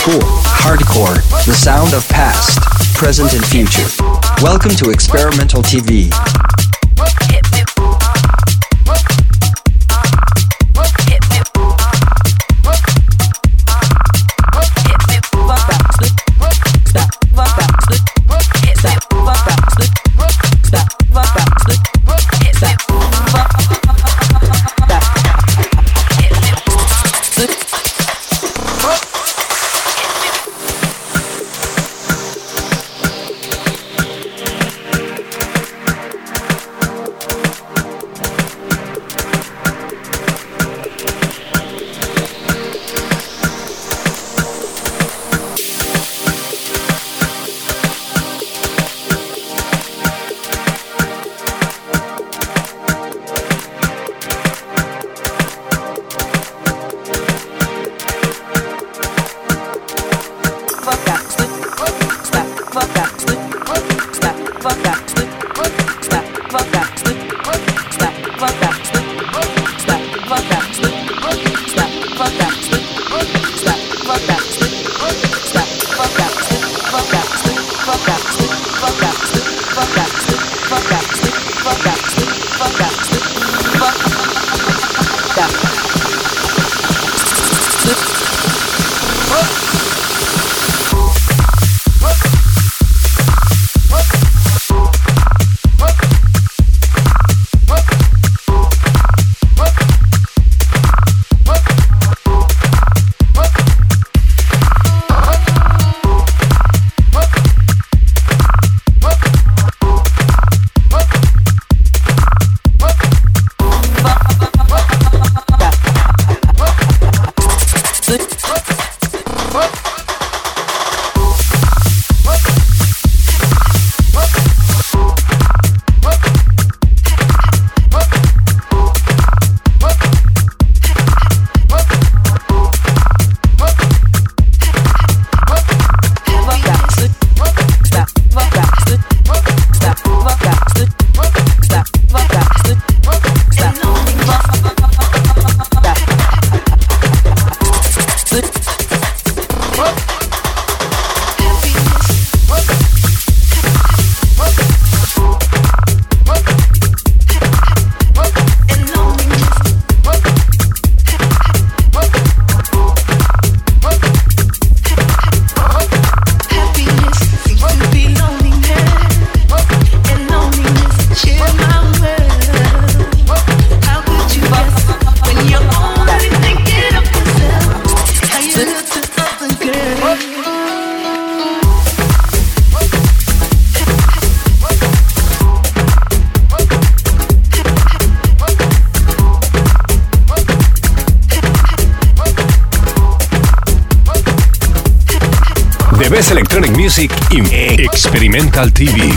school, hardcore, the sound of past, present and future. Welcome to Experimental TV.
Dental TV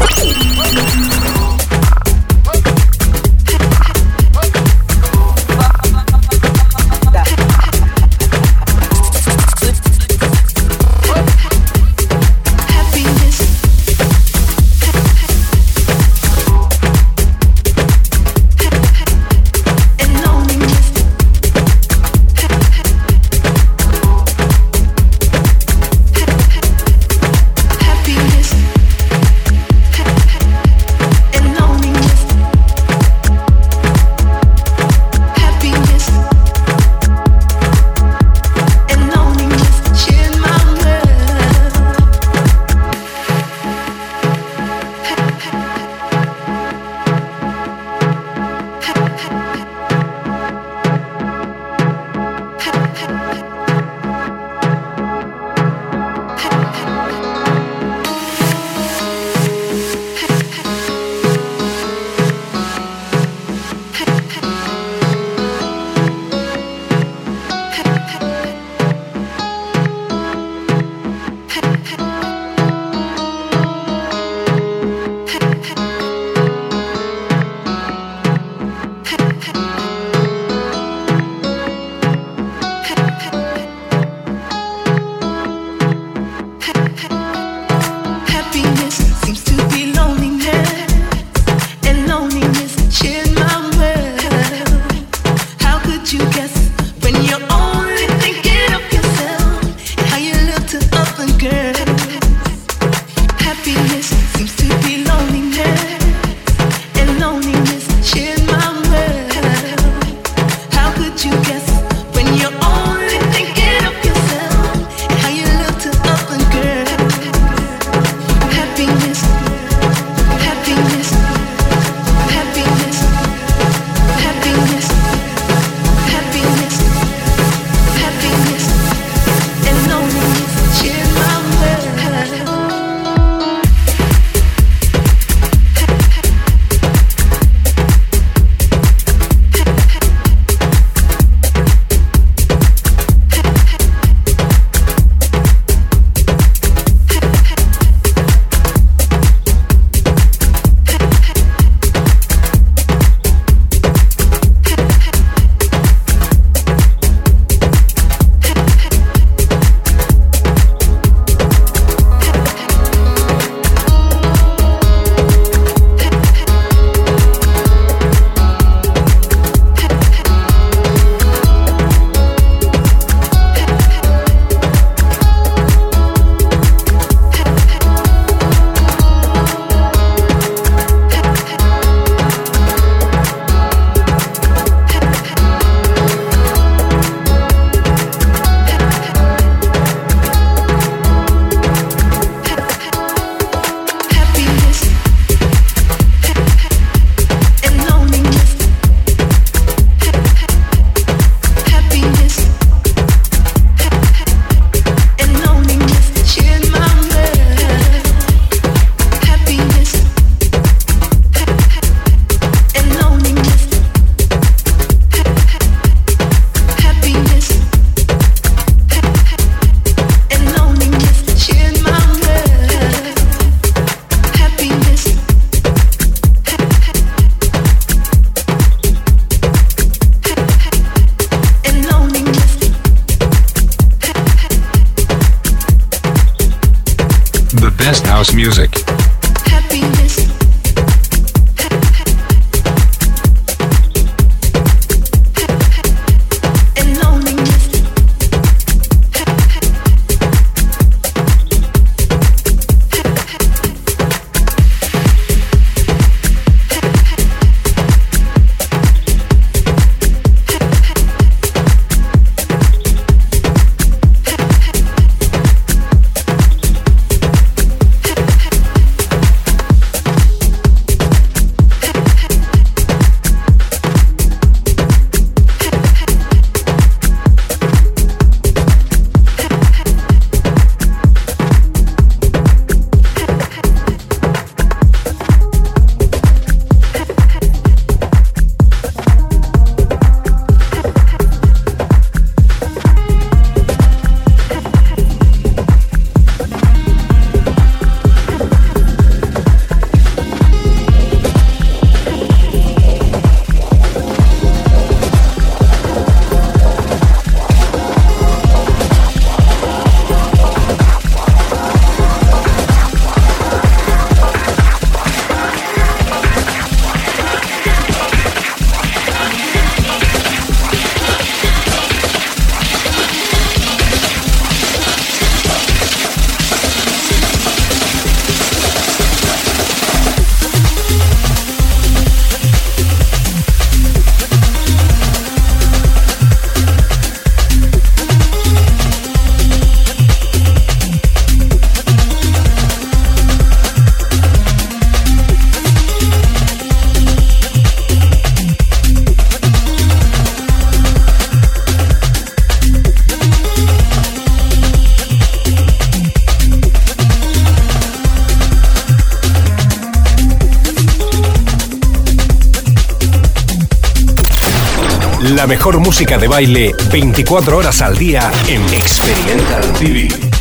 La mejor música de baile 24 horas al día en Experimental TV.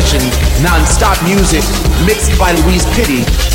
Session, non-stop music, mixed by Louise Pitty.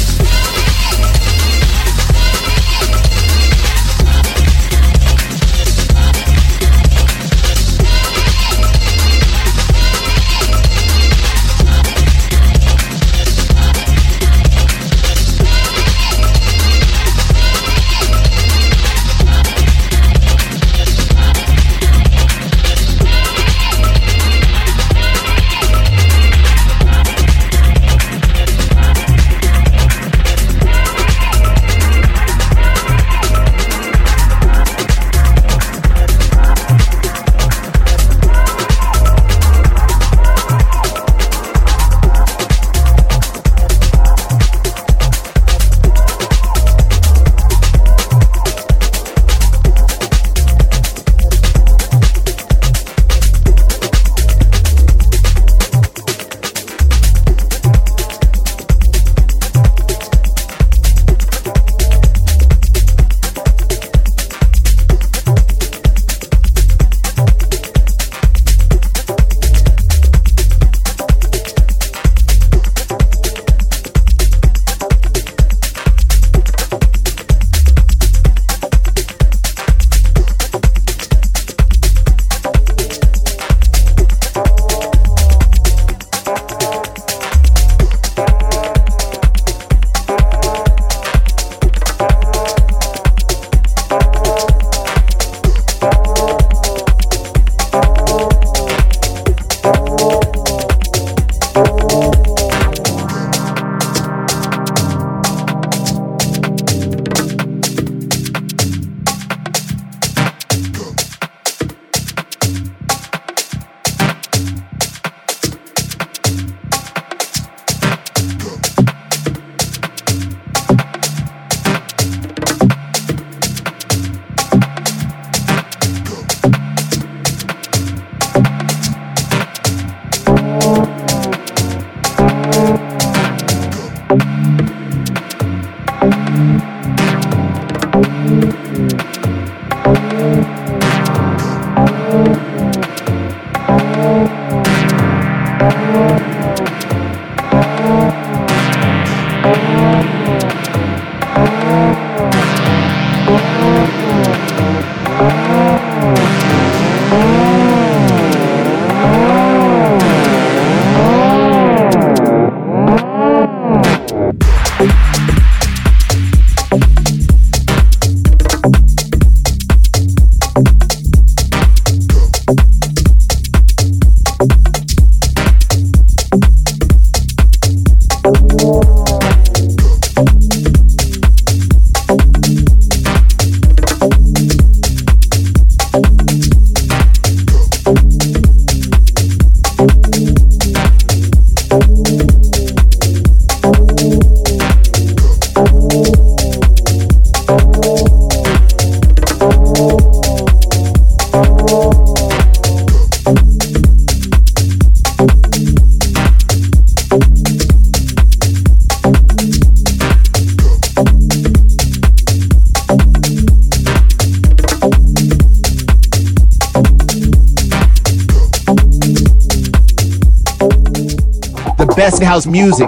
House music.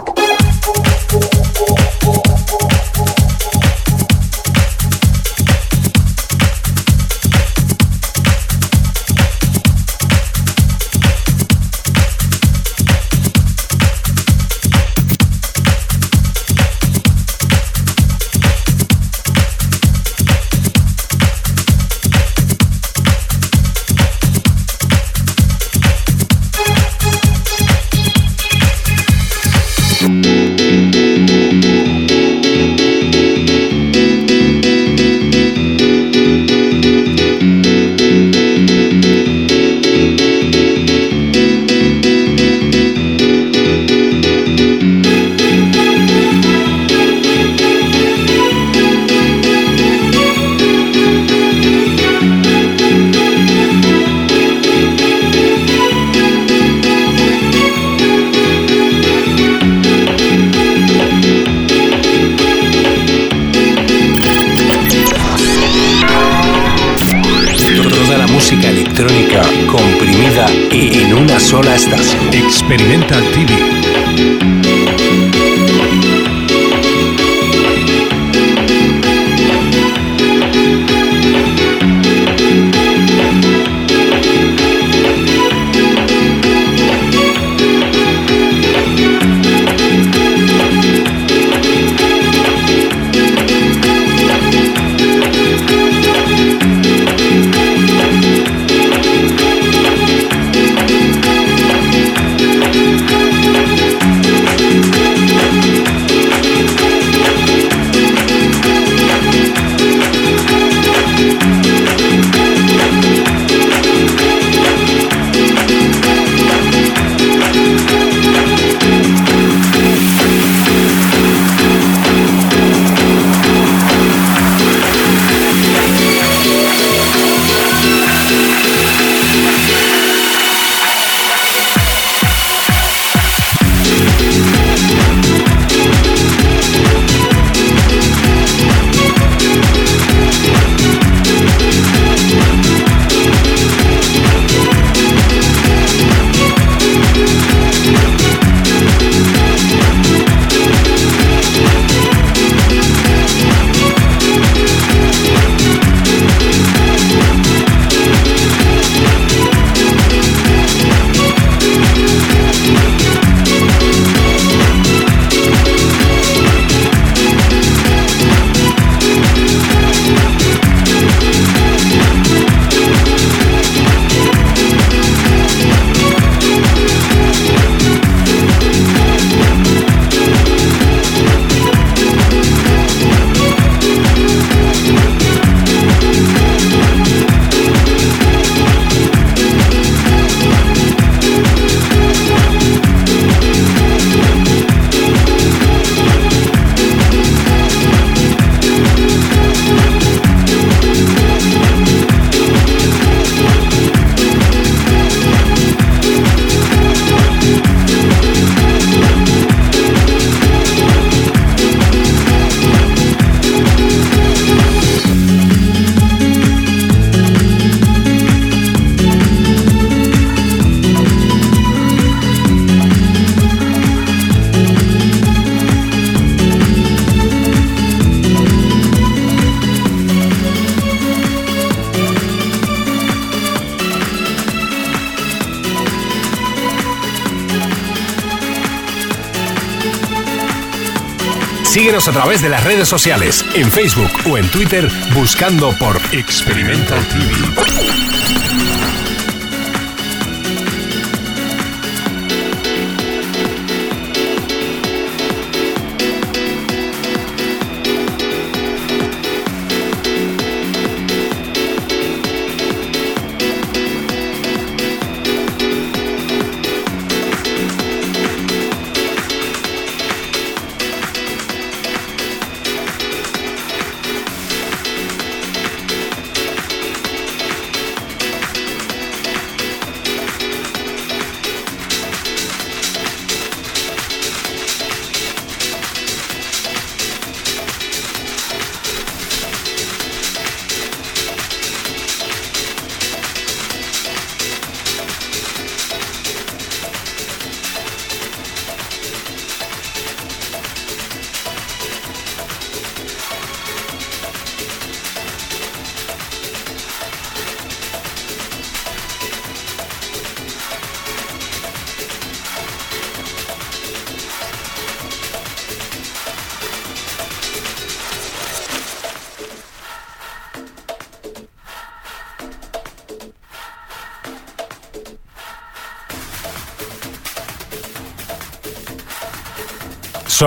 Través de las redes sociales, en Facebook o en Twitter, buscando por Experimental TV.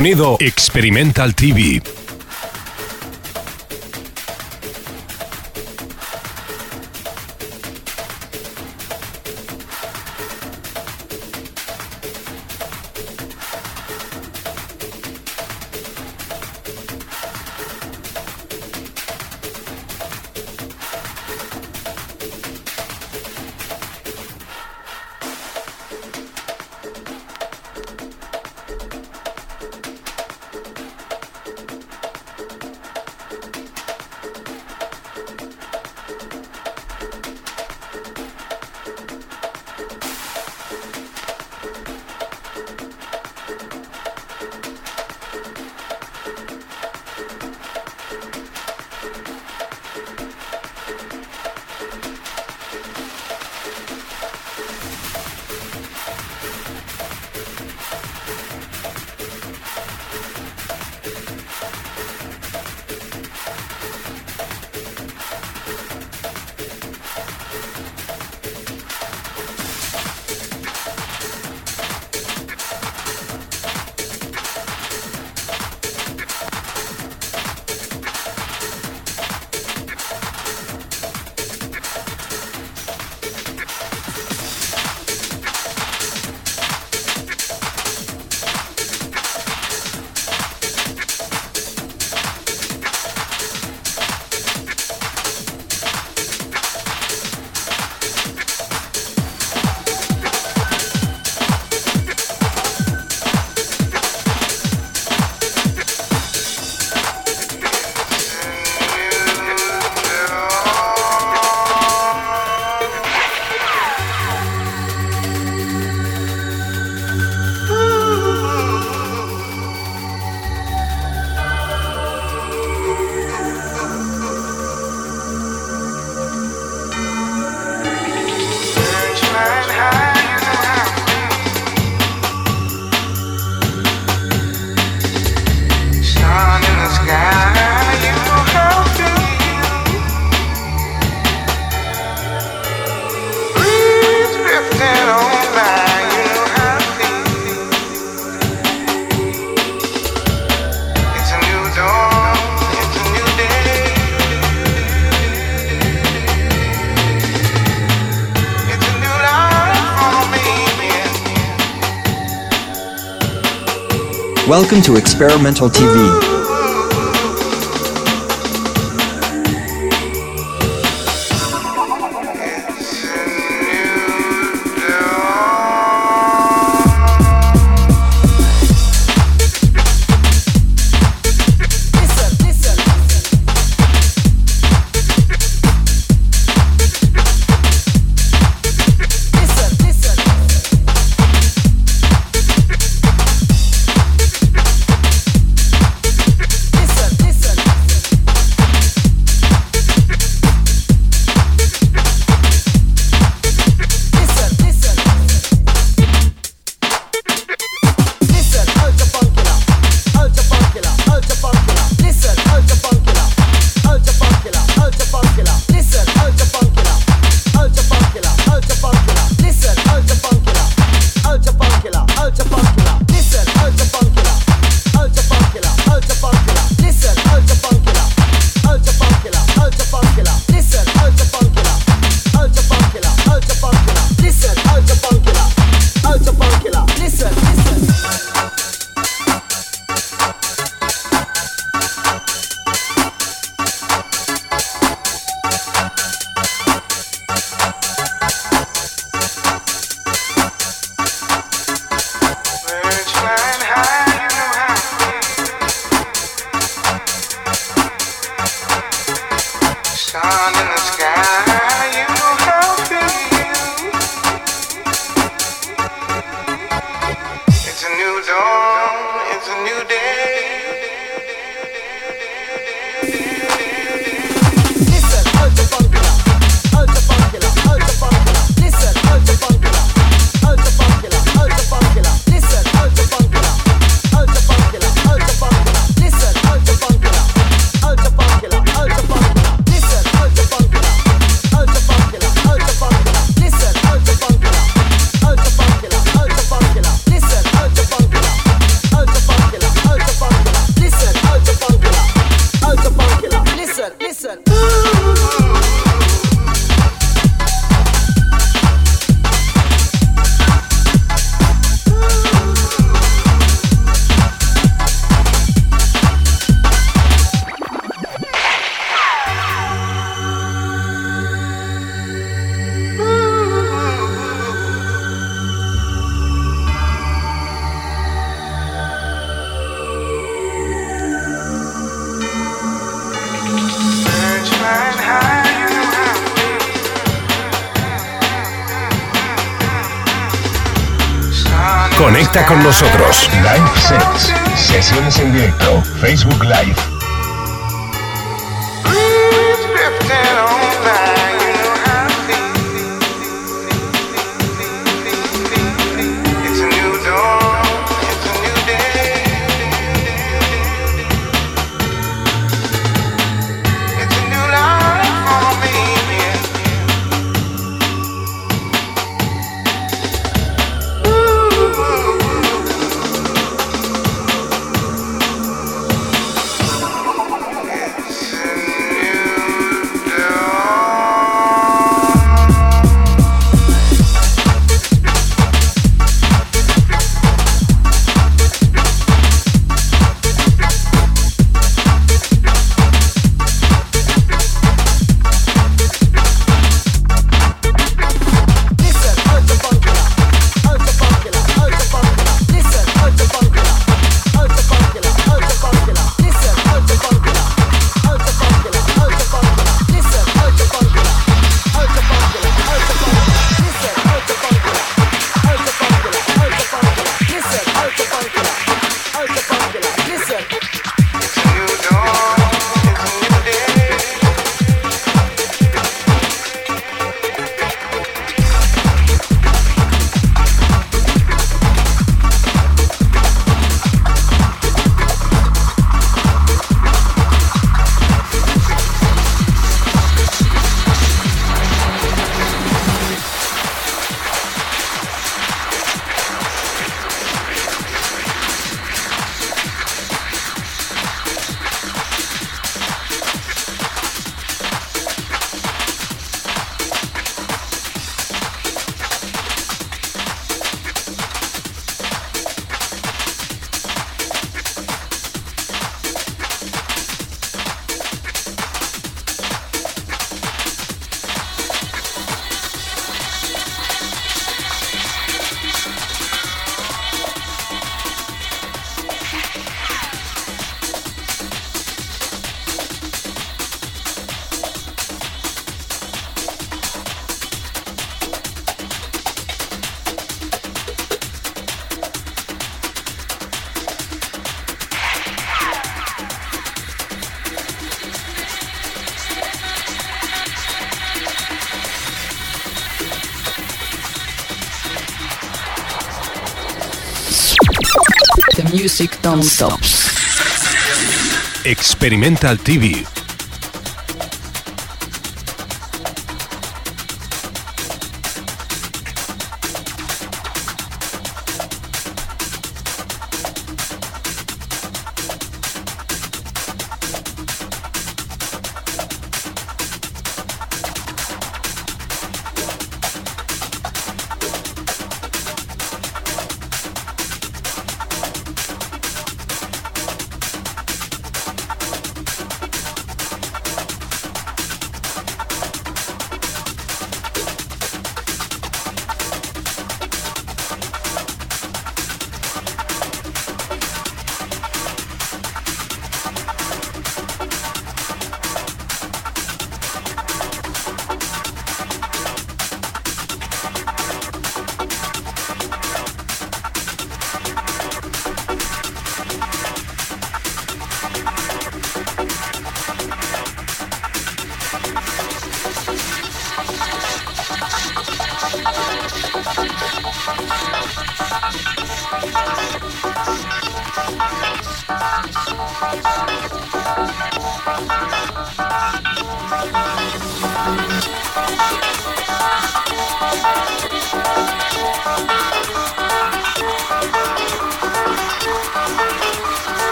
Sonido Experimental TV.
Welcome to Experimental TV.
Facebook Live.
Experimental TV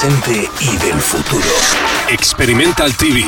presente y del futuro. Experimental TV.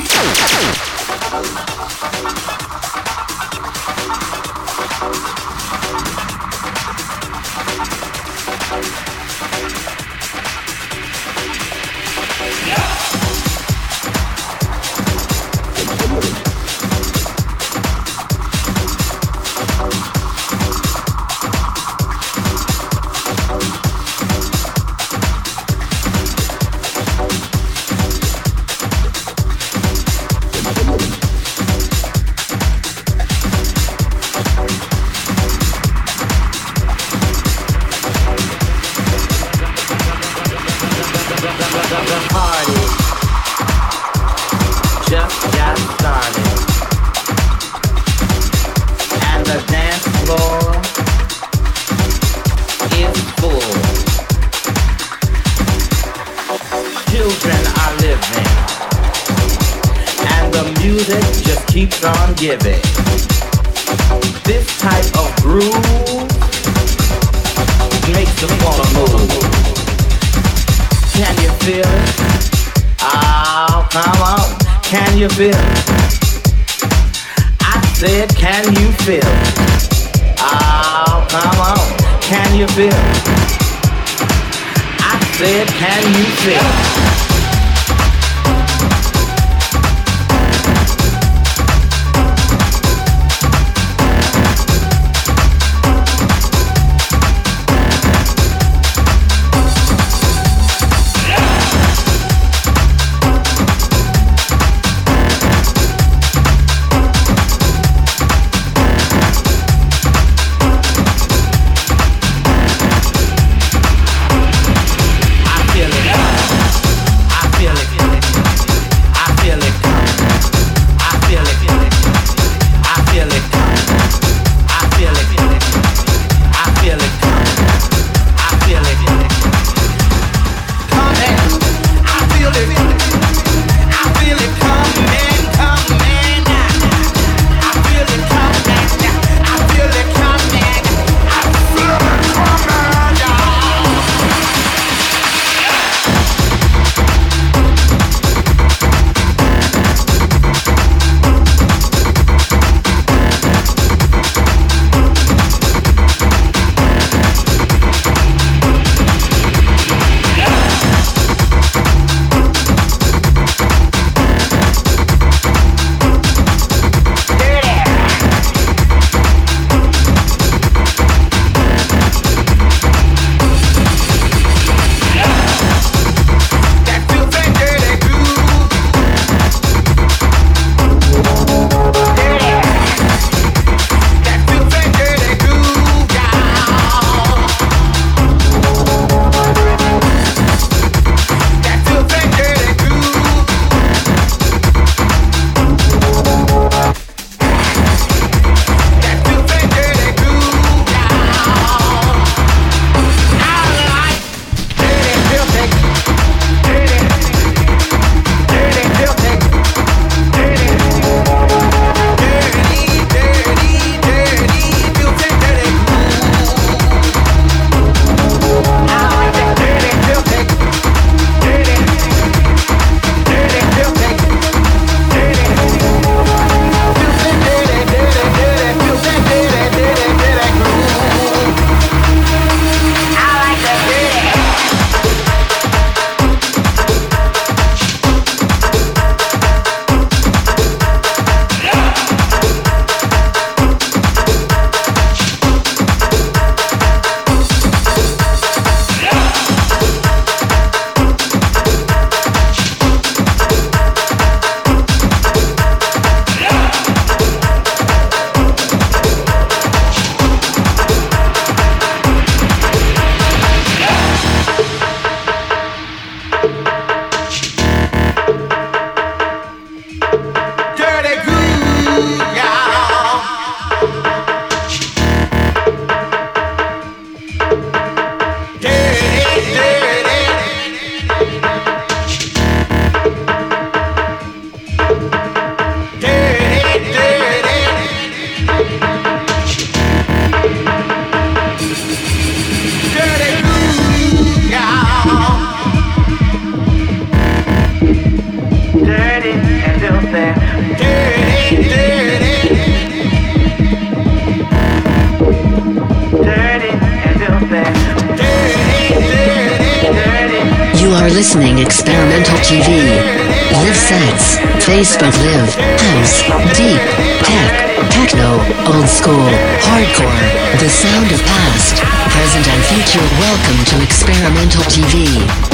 Facebook Live, House, Deep, Tech, Techno, Old School, Hardcore, The Sound of Past, Present and Future. Welcome to Experimental TV.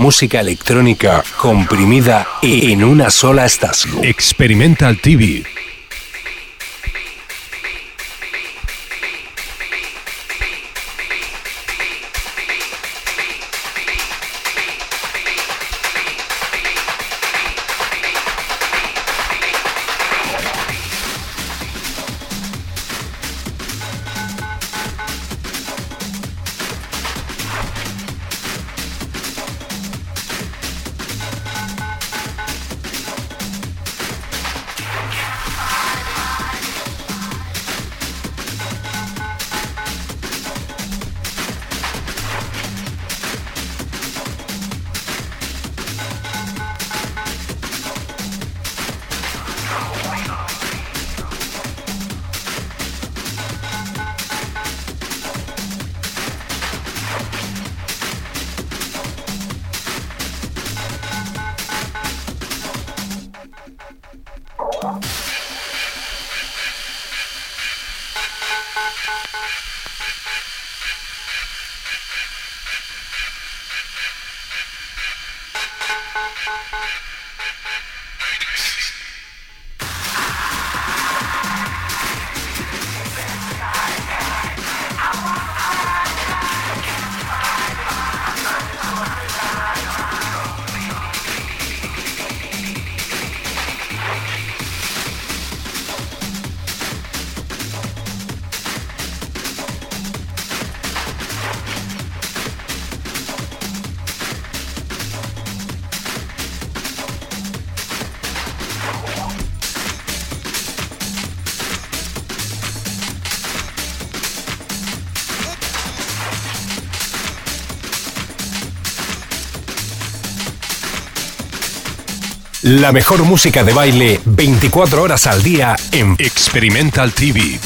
Música electrónica comprimida en una sola estación. Experimental TV. La mejor música de baile 24 horas al día en Experimental TV.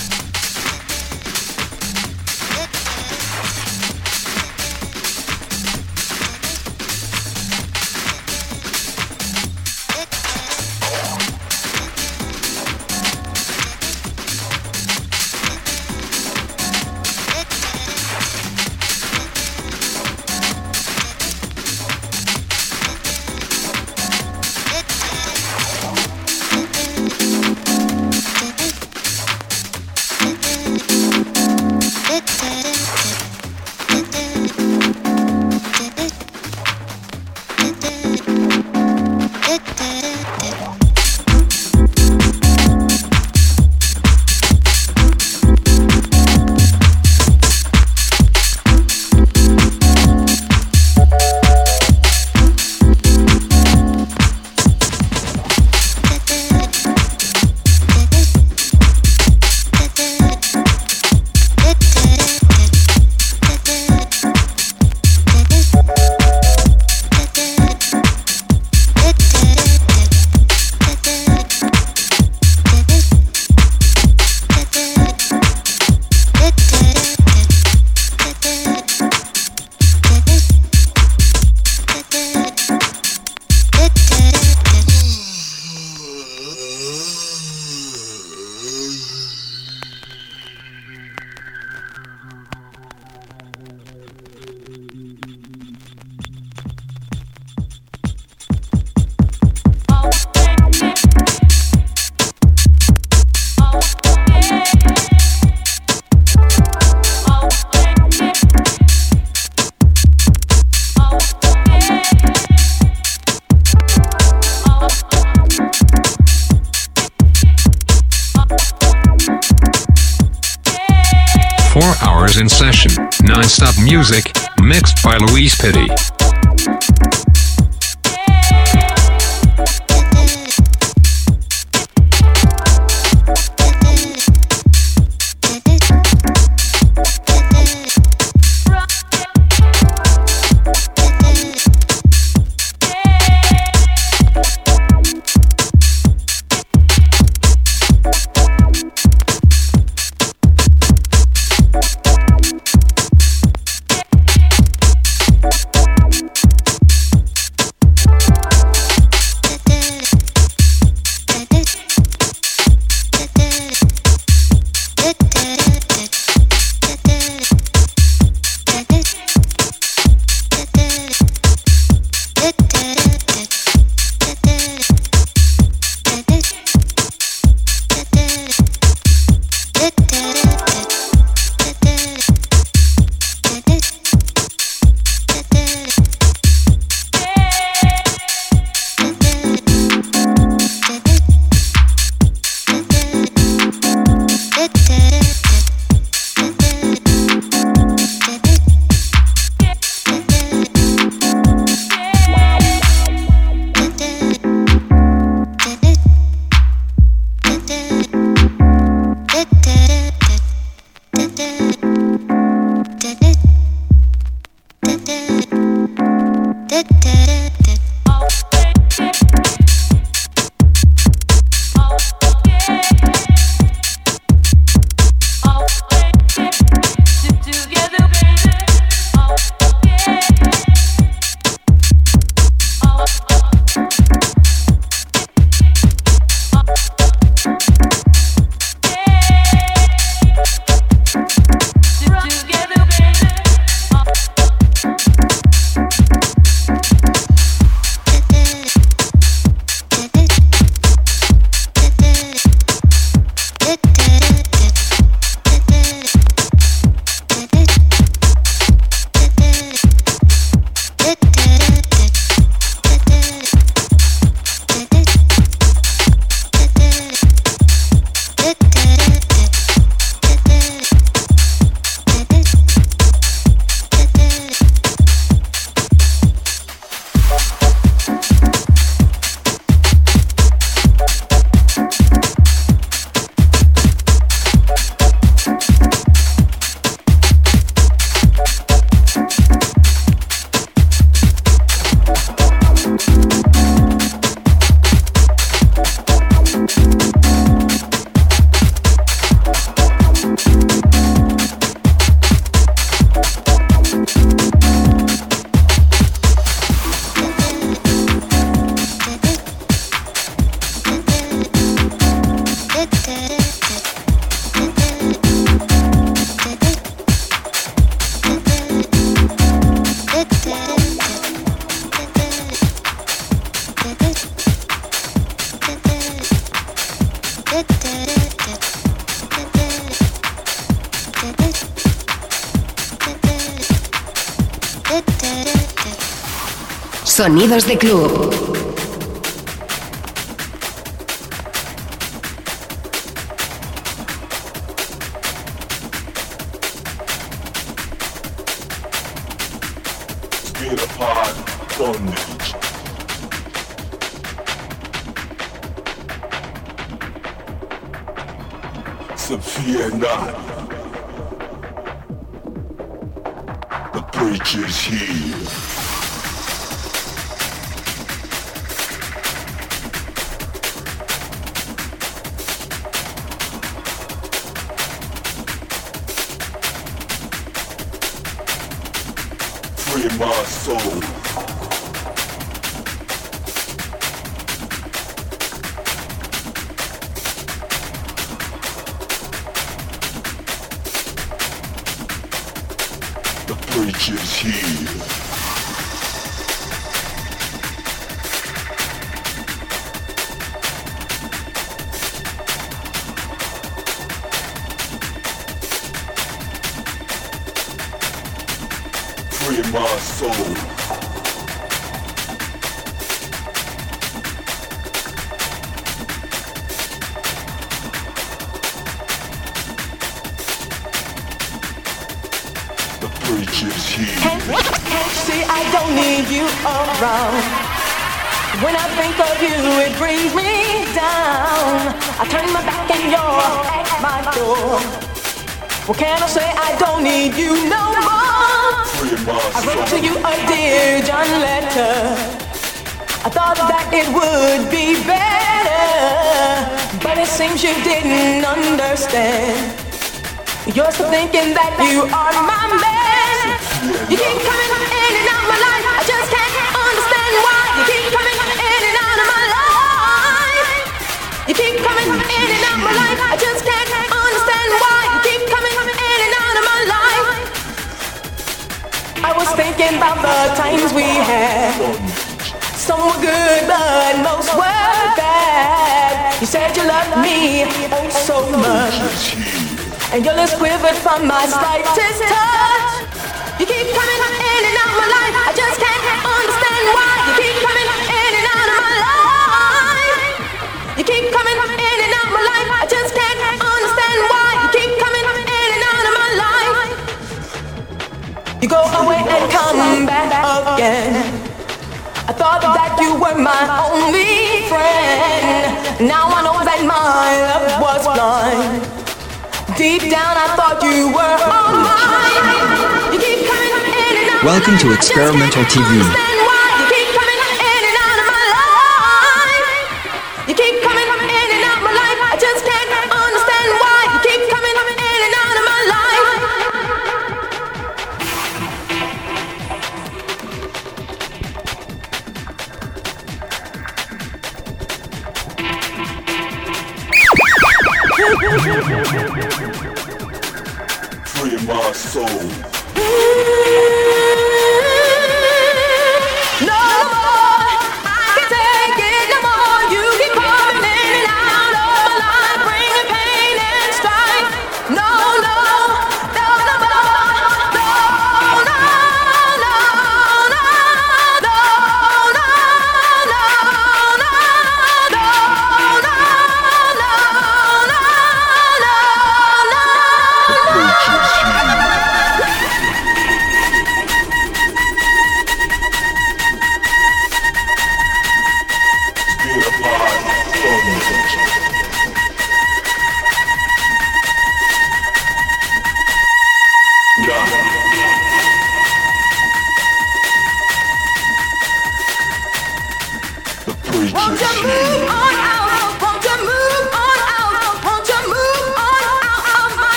Sonidos de Club.
you are
to experimental TV.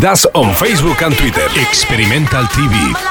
Das
on
Facebook and Twitter. Experimental TV.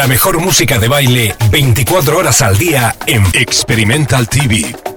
La mejor música de baile 24 horas al día en Experimental TV.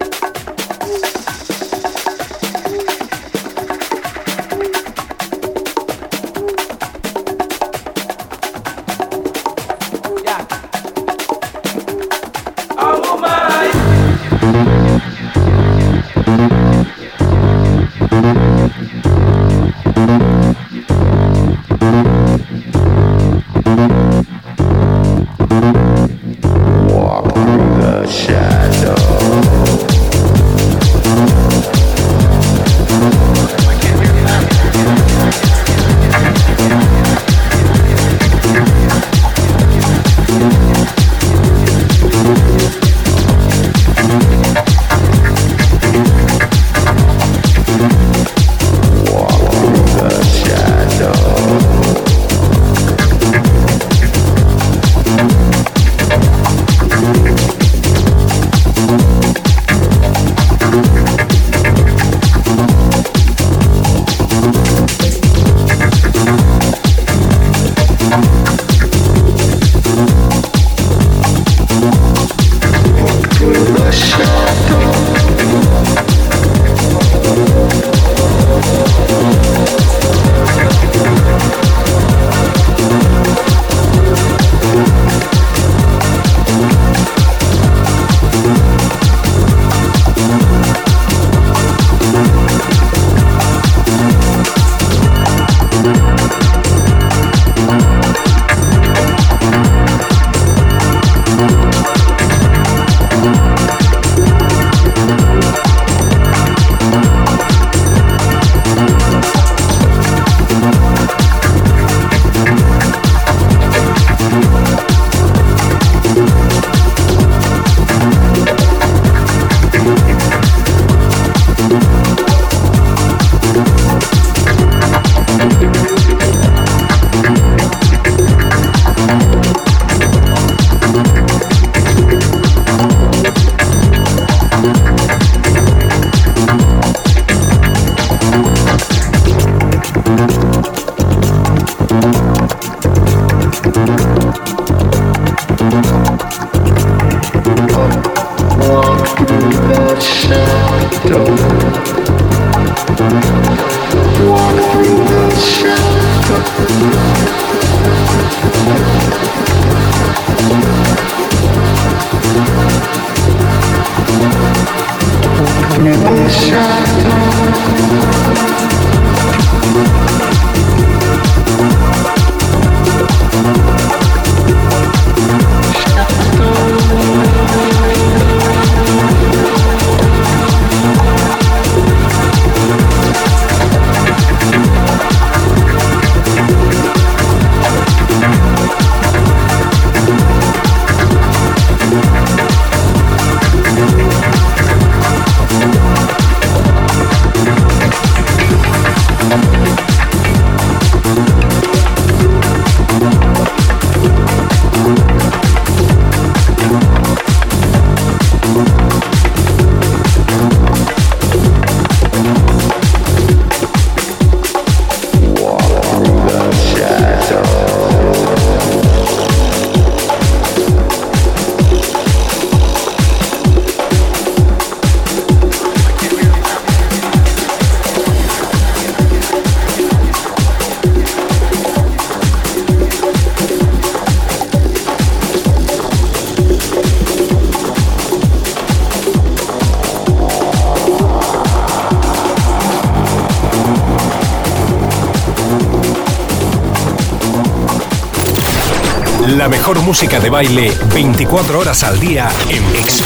Baile 24 horas al día en TV.